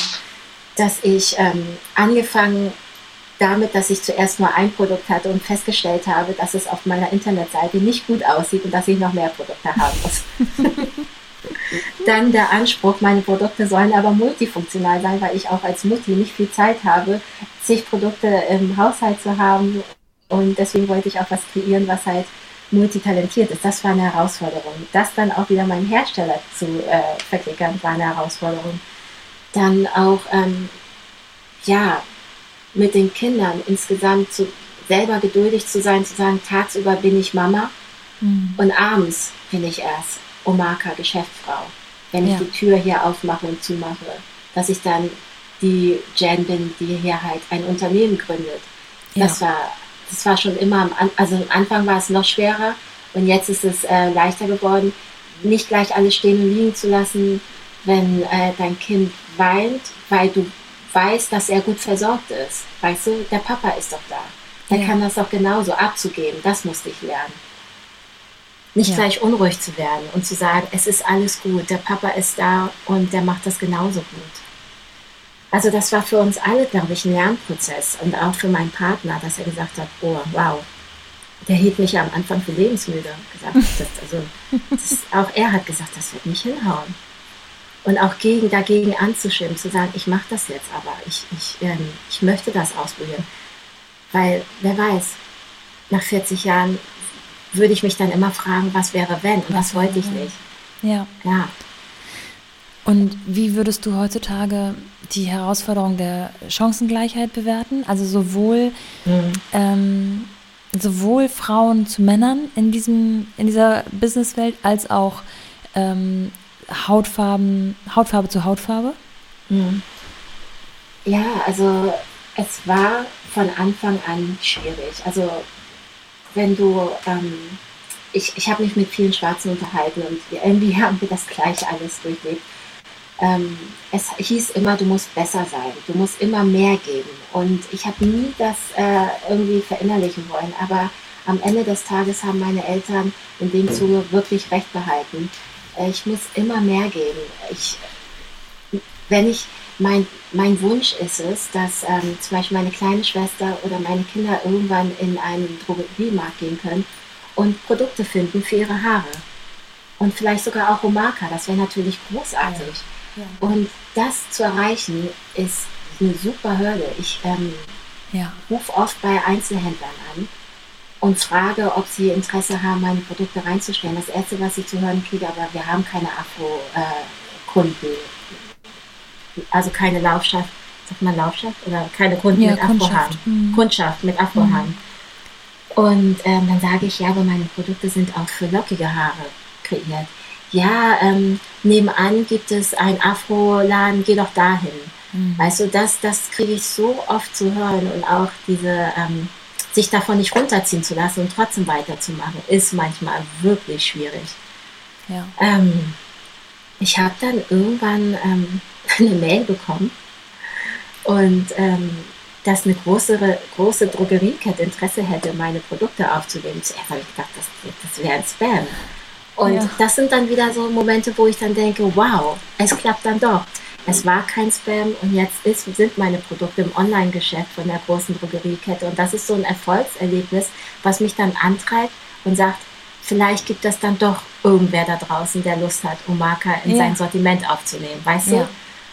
dass ich ähm, angefangen damit, dass ich zuerst nur ein Produkt hatte und festgestellt habe, dass es auf meiner Internetseite nicht gut aussieht und dass ich noch mehr Produkte haben muss. Dann der Anspruch, meine Produkte sollen aber multifunktional sein, weil ich auch als Mutti nicht viel Zeit habe, zig Produkte im Haushalt zu haben. Und deswegen wollte ich auch was kreieren, was halt multitalentiert ist. Das war eine Herausforderung. Das dann auch wieder meinen Hersteller zu äh, verklickern, war eine Herausforderung. Dann auch, ähm, ja, mit den Kindern insgesamt zu, selber geduldig zu sein, zu sagen, tagsüber bin ich Mama mhm. und abends bin ich erst Omaka, Geschäftsfrau. Wenn ja. ich die Tür hier aufmache und zumache, dass ich dann die Jen bin, die hier halt ein Unternehmen gründet. Ja. Das war das war schon immer, am, also am Anfang war es noch schwerer und jetzt ist es äh, leichter geworden, nicht gleich alles stehen und liegen zu lassen, wenn äh, dein Kind weint, weil du weiß, dass er gut versorgt ist. Weißt du, der Papa ist doch da. Der ja. kann das doch genauso abzugeben. Das musste ich lernen. Nicht ja. gleich unruhig zu werden und zu sagen, es ist alles gut, der Papa ist da und der macht das genauso gut. Also das war für uns alle, glaube ich, ein Lernprozess und auch für meinen Partner, dass er gesagt hat, oh wow, der hielt mich ja am Anfang für lebensmüde. Gesagt, das, also, das, auch er hat gesagt, das wird nicht hinhauen. Und auch gegen, dagegen anzuschwimmen, zu sagen, ich mache das jetzt aber, ich, ich, ähm, ich möchte das ausprobieren. Weil, wer weiß, nach 40 Jahren würde ich mich dann immer fragen, was wäre wenn? Und was wollte ich nicht. Ja. Ja. Und wie würdest du heutzutage die Herausforderung der Chancengleichheit bewerten? Also sowohl, mhm. ähm, sowohl Frauen zu Männern in, diesem, in dieser Businesswelt als auch ähm, Hautfarben, Hautfarbe zu Hautfarbe? Mhm. Ja, also es war von Anfang an schwierig. Also wenn du, ähm, ich, ich habe mich mit vielen Schwarzen unterhalten und irgendwie haben wir das gleich alles durchlebt ähm, es hieß immer, du musst besser sein, du musst immer mehr geben. Und ich habe nie das äh, irgendwie verinnerlichen wollen. Aber am Ende des Tages haben meine Eltern in dem Zuge wirklich recht behalten. Äh, ich muss immer mehr geben. Ich, wenn ich, mein, mein Wunsch ist es, dass ähm, zum Beispiel meine kleine Schwester oder meine Kinder irgendwann in einen Drogeriemarkt gehen können und Produkte finden für ihre Haare. Und vielleicht sogar auch Omaka, das wäre natürlich großartig. Ja. Und das zu erreichen, ist eine super Hürde. Ich ähm, ja. rufe oft bei Einzelhändlern an und frage, ob sie Interesse haben, meine Produkte reinzustellen. Das Erste, was ich zu hören kriege, aber wir haben keine Afro-Kunden. Äh, also keine Laufschaft, sagt man Laufschaft? Oder keine Kunden ja, mit Afrohang. Mhm. Kundschaft mit Afrohang. Mhm. Und ähm, dann sage ich, ja, aber meine Produkte sind auch für lockige Haare kreiert ja, ähm, nebenan gibt es ein Afro-Laden, geh doch dahin. Mhm. Weißt du, das, das kriege ich so oft zu hören und auch diese, ähm, sich davon nicht runterziehen zu lassen und trotzdem weiterzumachen, ist manchmal wirklich schwierig. Ja. Ähm, ich habe dann irgendwann ähm, eine Mail bekommen und ähm, dass eine größere, große Drogeriekette Interesse hätte, meine Produkte aufzunehmen. Zuerst habe ich gedacht, das, das wäre ein Spam. Und ja. das sind dann wieder so Momente, wo ich dann denke, wow, es klappt dann doch. Es war kein Spam und jetzt ist, sind meine Produkte im Online-Geschäft von der großen Drogeriekette. Und das ist so ein Erfolgserlebnis, was mich dann antreibt und sagt, vielleicht gibt es dann doch irgendwer da draußen, der Lust hat, Omaka in ja. sein Sortiment aufzunehmen. Weißt ja.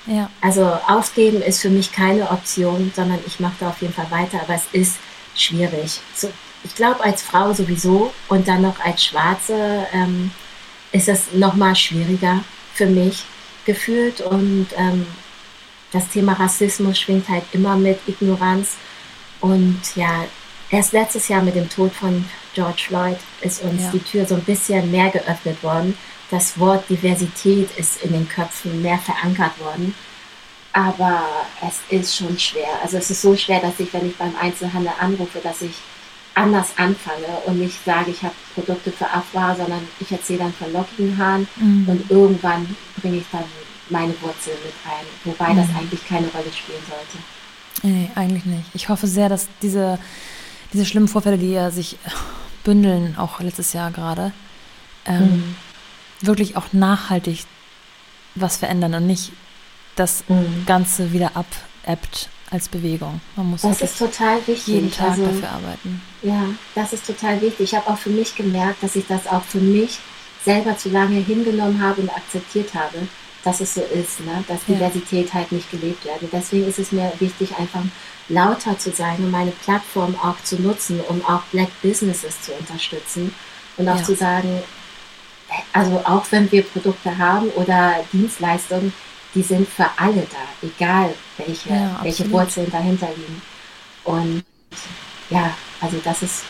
du? Ja. Also aufgeben ist für mich keine Option, sondern ich mache da auf jeden Fall weiter, aber es ist schwierig. So, ich glaube, als Frau sowieso und dann noch als Schwarze ähm, ist es nochmal schwieriger für mich gefühlt. Und ähm, das Thema Rassismus schwingt halt immer mit Ignoranz. Und ja, erst letztes Jahr mit dem Tod von George Floyd ist uns ja. die Tür so ein bisschen mehr geöffnet worden. Das Wort Diversität ist in den Köpfen mehr verankert worden. Aber es ist schon schwer. Also es ist so schwer, dass ich, wenn ich beim Einzelhandel anrufe, dass ich anders anfange und nicht sage, ich habe Produkte für Afra, sondern ich erzähle dann von lockigen Haaren mhm. und irgendwann bringe ich dann meine Wurzel mit rein, wobei mhm. das eigentlich keine Rolle spielen sollte. Nee, eigentlich nicht. Ich hoffe sehr, dass diese, diese schlimmen Vorfälle, die ja sich bündeln, auch letztes Jahr gerade, ähm, mhm. wirklich auch nachhaltig was verändern und nicht das mhm. Ganze wieder abebbt als Bewegung. Man muss das ist total wichtig. jeden Tag also, dafür arbeiten. Ja, das ist total wichtig. Ich habe auch für mich gemerkt, dass ich das auch für mich selber zu lange hingenommen habe und akzeptiert habe, dass es so ist, ne? dass ja. Diversität halt nicht gelebt wird. Deswegen ist es mir wichtig, einfach lauter zu sein und meine Plattform auch zu nutzen, um auch Black Businesses zu unterstützen und auch ja. zu sagen, also auch wenn wir Produkte haben oder Dienstleistungen, die sind für alle da, egal welche, ja, welche Wurzeln dahinter liegen. Und ja, also das ist,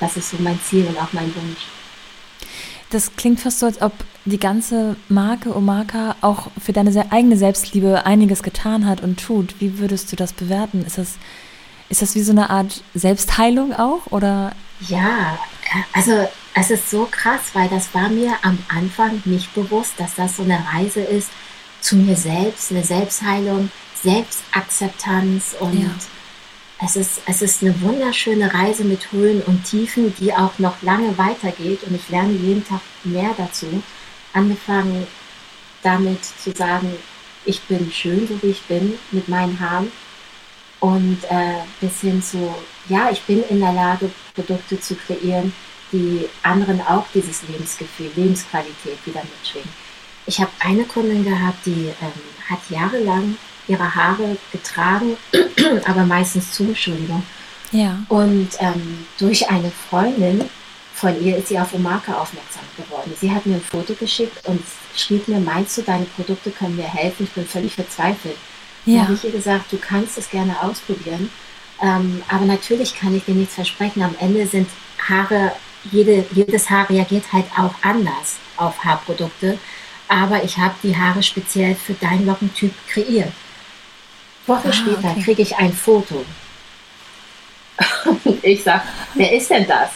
das ist so mein Ziel und auch mein Wunsch. Das klingt fast so, als ob die ganze Marke Omaka auch für deine eigene Selbstliebe einiges getan hat und tut. Wie würdest du das bewerten? Ist das, ist das wie so eine Art Selbstheilung auch? Oder? Ja, also es ist so krass, weil das war mir am Anfang nicht bewusst, dass das so eine Reise ist, zu mir selbst, eine Selbstheilung, Selbstakzeptanz und ja. es, ist, es ist eine wunderschöne Reise mit Höhen und Tiefen, die auch noch lange weitergeht und ich lerne jeden Tag mehr dazu. Angefangen damit zu sagen, ich bin schön, so wie ich bin, mit meinen Haaren und äh, bis hin zu, ja, ich bin in der Lage, Produkte zu kreieren, die anderen auch dieses Lebensgefühl, Lebensqualität wieder mitschwingen. Ich habe eine Kundin gehabt, die ähm, hat jahrelang ihre Haare getragen, aber meistens zu, Entschuldigung. Ja. Und ähm, durch eine Freundin von ihr ist sie auf Omaka aufmerksam geworden. Sie hat mir ein Foto geschickt und schrieb mir, meinst du, deine Produkte können mir helfen? Ich bin völlig verzweifelt. Ja. Habe ich ihr gesagt, du kannst es gerne ausprobieren. Ähm, aber natürlich kann ich dir nichts versprechen. Am Ende sind Haare, jede, jedes Haar reagiert halt auch anders auf Haarprodukte. Aber ich habe die Haare speziell für deinen Lockentyp kreiert. Wochen ah, später okay. kriege ich ein Foto. Und ich sage, wer ist denn das?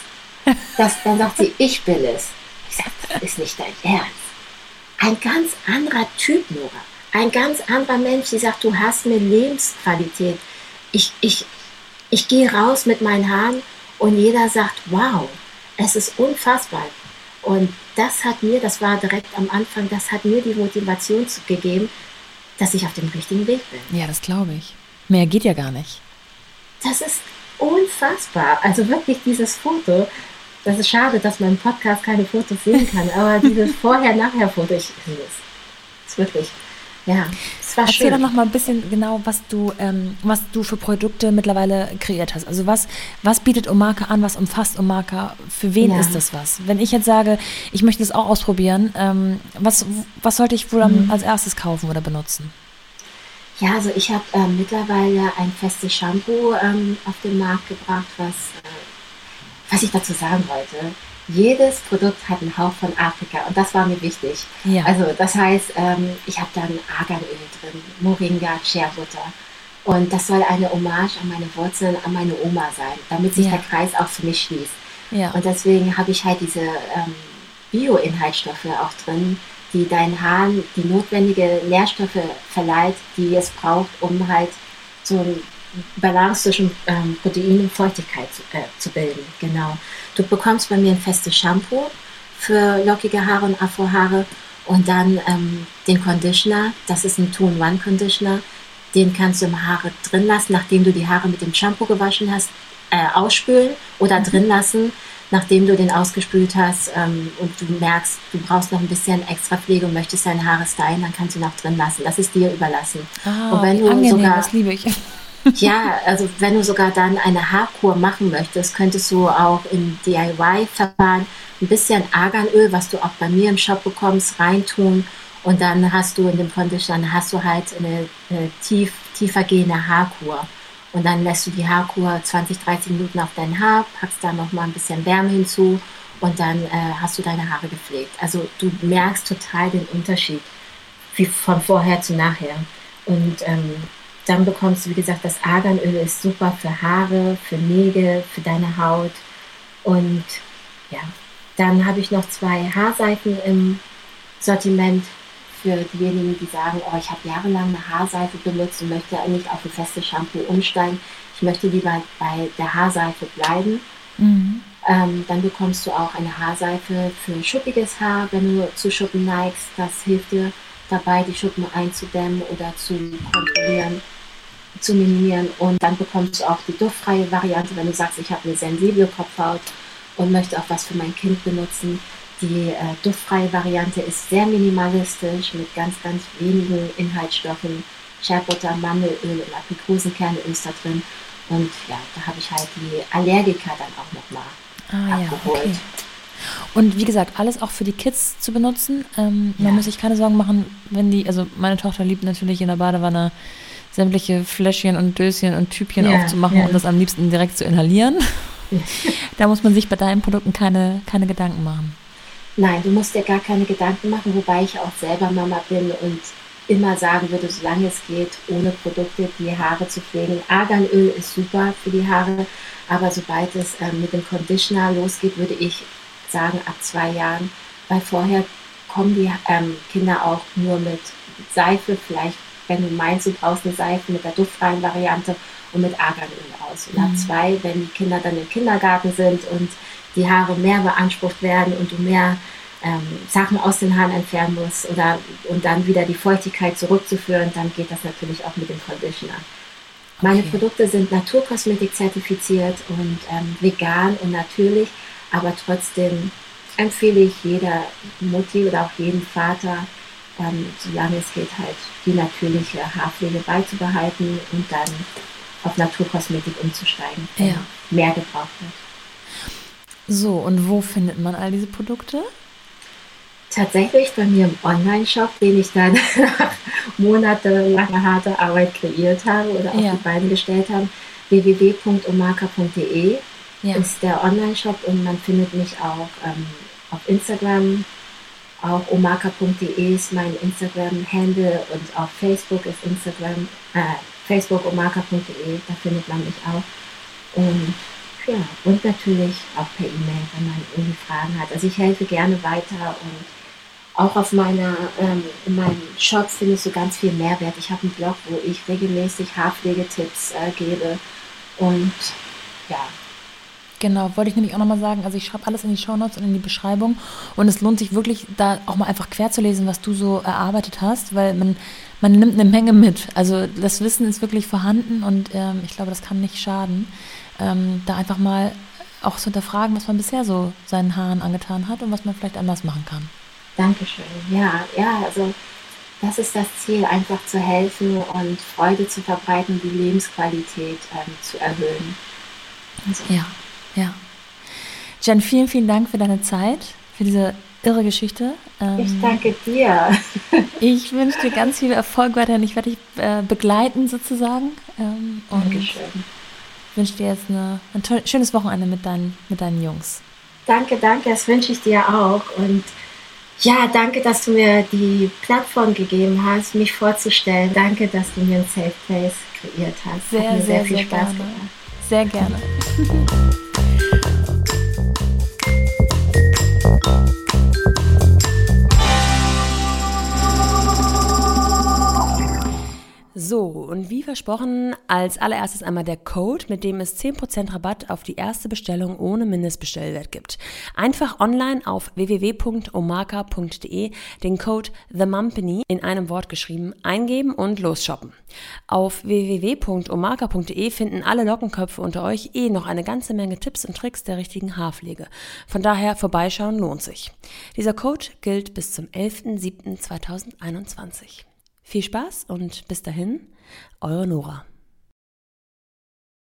das? Dann sagt sie, ich bin es. Ich sage, das ist nicht dein Ernst. Ein ganz anderer Typ, Nora. Ein ganz anderer Mensch, die sagt, du hast mir Lebensqualität. Ich, ich, ich gehe raus mit meinen Haaren und jeder sagt, wow, es ist unfassbar. Und das hat mir, das war direkt am Anfang, das hat mir die Motivation gegeben, dass ich auf dem richtigen Weg bin. Ja, das glaube ich. Mehr geht ja gar nicht. Das ist unfassbar. Also wirklich dieses Foto. Das ist schade, dass man im Podcast keine Fotos sehen kann, aber dieses Vorher-Nachher-Foto, ich es. Ist wirklich ja, es war Erzähl schön. doch noch mal ein bisschen genau, was du, ähm, was du für Produkte mittlerweile kreiert hast. Also was, was bietet Omaka an, was umfasst Omaka? Für wen ja. ist das was? Wenn ich jetzt sage, ich möchte das auch ausprobieren, ähm, was, was sollte ich wohl mhm. als erstes kaufen oder benutzen? Ja, also ich habe ähm, mittlerweile ein festes Shampoo ähm, auf den Markt gebracht, was, äh, was ich dazu sagen wollte jedes Produkt hat einen Hauch von Afrika und das war mir wichtig. Ja. Also das heißt, ähm, ich habe dann Arganöl drin, Moringa, Shea Butter und das soll eine Hommage an meine Wurzeln, an meine Oma sein, damit sich ja. der Kreis auch für mich schließt. Ja. Und deswegen habe ich halt diese ähm, Bio-Inhaltsstoffe auch drin, die deinen Haaren die notwendige Nährstoffe verleiht, die es braucht, um halt so ein Balance zwischen ähm, Protein und Feuchtigkeit zu, äh, zu bilden. Genau. Du bekommst bei mir ein festes Shampoo für lockige Haare und Afrohaare und dann ähm, den Conditioner. Das ist ein Two-in-One-Conditioner. Den kannst du im Haare drin lassen, nachdem du die Haare mit dem Shampoo gewaschen hast, äh, ausspülen oder mhm. drin lassen, nachdem du den ausgespült hast ähm, und du merkst, du brauchst noch ein bisschen extra Pflege und möchtest deine Haare stylen, dann kannst du noch drin lassen. Das ist dir überlassen. Ah, und wenn du angenehm, sogar, das liebe ich. Ja, also wenn du sogar dann eine Haarkur machen möchtest, könntest du auch im DIY-Verfahren ein bisschen Arganöl, was du auch bei mir im Shop bekommst, reintun und dann hast du in dem Conditioner hast du halt eine, eine tief, tiefer gehende Haarkur. Und dann lässt du die Haarkur 20, 30 Minuten auf dein Haar, packst da nochmal ein bisschen Wärme hinzu und dann äh, hast du deine Haare gepflegt. Also du merkst total den Unterschied wie von vorher zu nachher. Und ähm, dann bekommst du, wie gesagt, das Arganöl ist super für Haare, für Nägel, für deine Haut. Und ja, dann habe ich noch zwei Haarseifen im Sortiment für diejenigen, die sagen, oh, ich habe jahrelang eine Haarseife benutzt und möchte nicht auf ein festes Shampoo umsteigen. Ich möchte lieber bei der Haarseife bleiben. Mhm. Ähm, dann bekommst du auch eine Haarseife für schuppiges Haar, wenn du zu Schuppen neigst. Das hilft dir dabei, die Schuppen einzudämmen oder zu kontrollieren zu minimieren. Und dann bekommst du auch die duftfreie Variante, wenn du sagst, ich habe eine sensible Kopfhaut und möchte auch was für mein Kind benutzen. Die äh, duftfreie Variante ist sehr minimalistisch mit ganz, ganz wenigen Inhaltsstoffen. Scherbutter, Mandelöl und Aprikosenkerne ist da drin. Und ja, da habe ich halt die Allergiker dann auch nochmal ah, abgeholt. Ja, okay. Und wie gesagt, alles auch für die Kids zu benutzen. Ähm, ja. Man muss sich keine Sorgen machen, wenn die, also meine Tochter liebt natürlich in der Badewanne sämtliche Fläschchen und Döschen und Typchen ja, aufzumachen ja. und das am liebsten direkt zu inhalieren. da muss man sich bei deinen Produkten keine, keine Gedanken machen. Nein, du musst dir gar keine Gedanken machen, wobei ich auch selber Mama bin und immer sagen würde, solange es geht, ohne Produkte die Haare zu pflegen. Arganöl ist super für die Haare, aber sobald es äh, mit dem Conditioner losgeht, würde ich sagen, ab zwei Jahren, weil vorher kommen die ähm, Kinder auch nur mit Seife vielleicht, wenn du meinst, du brauchst eine Seife mit der duftfreien Variante und mit Arganöl aus. Und mhm. ab zwei, wenn die Kinder dann im Kindergarten sind und die Haare mehr beansprucht werden und du mehr ähm, Sachen aus den Haaren entfernen musst oder und dann wieder die Feuchtigkeit zurückzuführen, dann geht das natürlich auch mit dem Conditioner. Meine okay. Produkte sind Naturkosmetik zertifiziert und ähm, vegan und natürlich, aber trotzdem empfehle ich jeder Mutti oder auch jedem Vater, ähm, solange es geht, halt die natürliche Haarpflege beizubehalten und dann auf Naturkosmetik umzusteigen, wenn ja. mehr gebraucht wird. So, und wo findet man all diese Produkte? Tatsächlich bei mir im Online-Shop, den ich dann nach monatelanger harter Arbeit kreiert habe oder auf ja. die Beine gestellt habe. www.omaka.de ja. ist der Online-Shop und man findet mich auch ähm, auf Instagram. Auch omaka.de ist mein Instagram-Handle und auf Facebook ist Instagram, äh, Facebook omaka.de, da findet man mich auch. Und ja, und natürlich auch per E-Mail, wenn man irgendwie Fragen hat. Also ich helfe gerne weiter und auch auf meiner, ähm, in meinem Shop findest du ganz viel Mehrwert. Ich habe einen Blog, wo ich regelmäßig Haarpflegetipps äh, gebe und ja. Genau, wollte ich nämlich auch nochmal sagen. Also ich schreibe alles in die Shownotes und in die Beschreibung und es lohnt sich wirklich, da auch mal einfach quer zu lesen, was du so erarbeitet hast, weil man, man nimmt eine Menge mit. Also das Wissen ist wirklich vorhanden und ähm, ich glaube, das kann nicht schaden. Ähm, da einfach mal auch zu hinterfragen, was man bisher so seinen Haaren angetan hat und was man vielleicht anders machen kann. Dankeschön. Ja, ja, also das ist das Ziel, einfach zu helfen und Freude zu verbreiten, die Lebensqualität ähm, zu erhöhen. Also. Ja, ja. Jen, vielen, vielen Dank für deine Zeit, für diese irre Geschichte. Ähm, ich danke dir. ich wünsche dir ganz viel Erfolg weiterhin. Ich werde dich äh, begleiten sozusagen. Ähm, Dankeschön. Ich wünsche dir jetzt eine, ein schönes Wochenende mit deinen, mit deinen Jungs. Danke, danke. Das wünsche ich dir auch. Und ja, danke, dass du mir die Plattform gegeben hast, mich vorzustellen. Danke, dass du mir ein Safe Place kreiert hast. Sehr, Hat mir sehr, sehr viel sehr Spaß gerne. gemacht. Sehr gerne. Thank you So, und wie versprochen, als allererstes einmal der Code, mit dem es 10% Rabatt auf die erste Bestellung ohne Mindestbestellwert gibt. Einfach online auf www.omaka.de den Code TheMumpany in einem Wort geschrieben eingeben und losshoppen. Auf www.omaka.de finden alle Lockenköpfe unter euch eh noch eine ganze Menge Tipps und Tricks der richtigen Haarpflege. Von daher vorbeischauen lohnt sich. Dieser Code gilt bis zum 11.07.2021. Viel Spaß und bis dahin, eure Nora.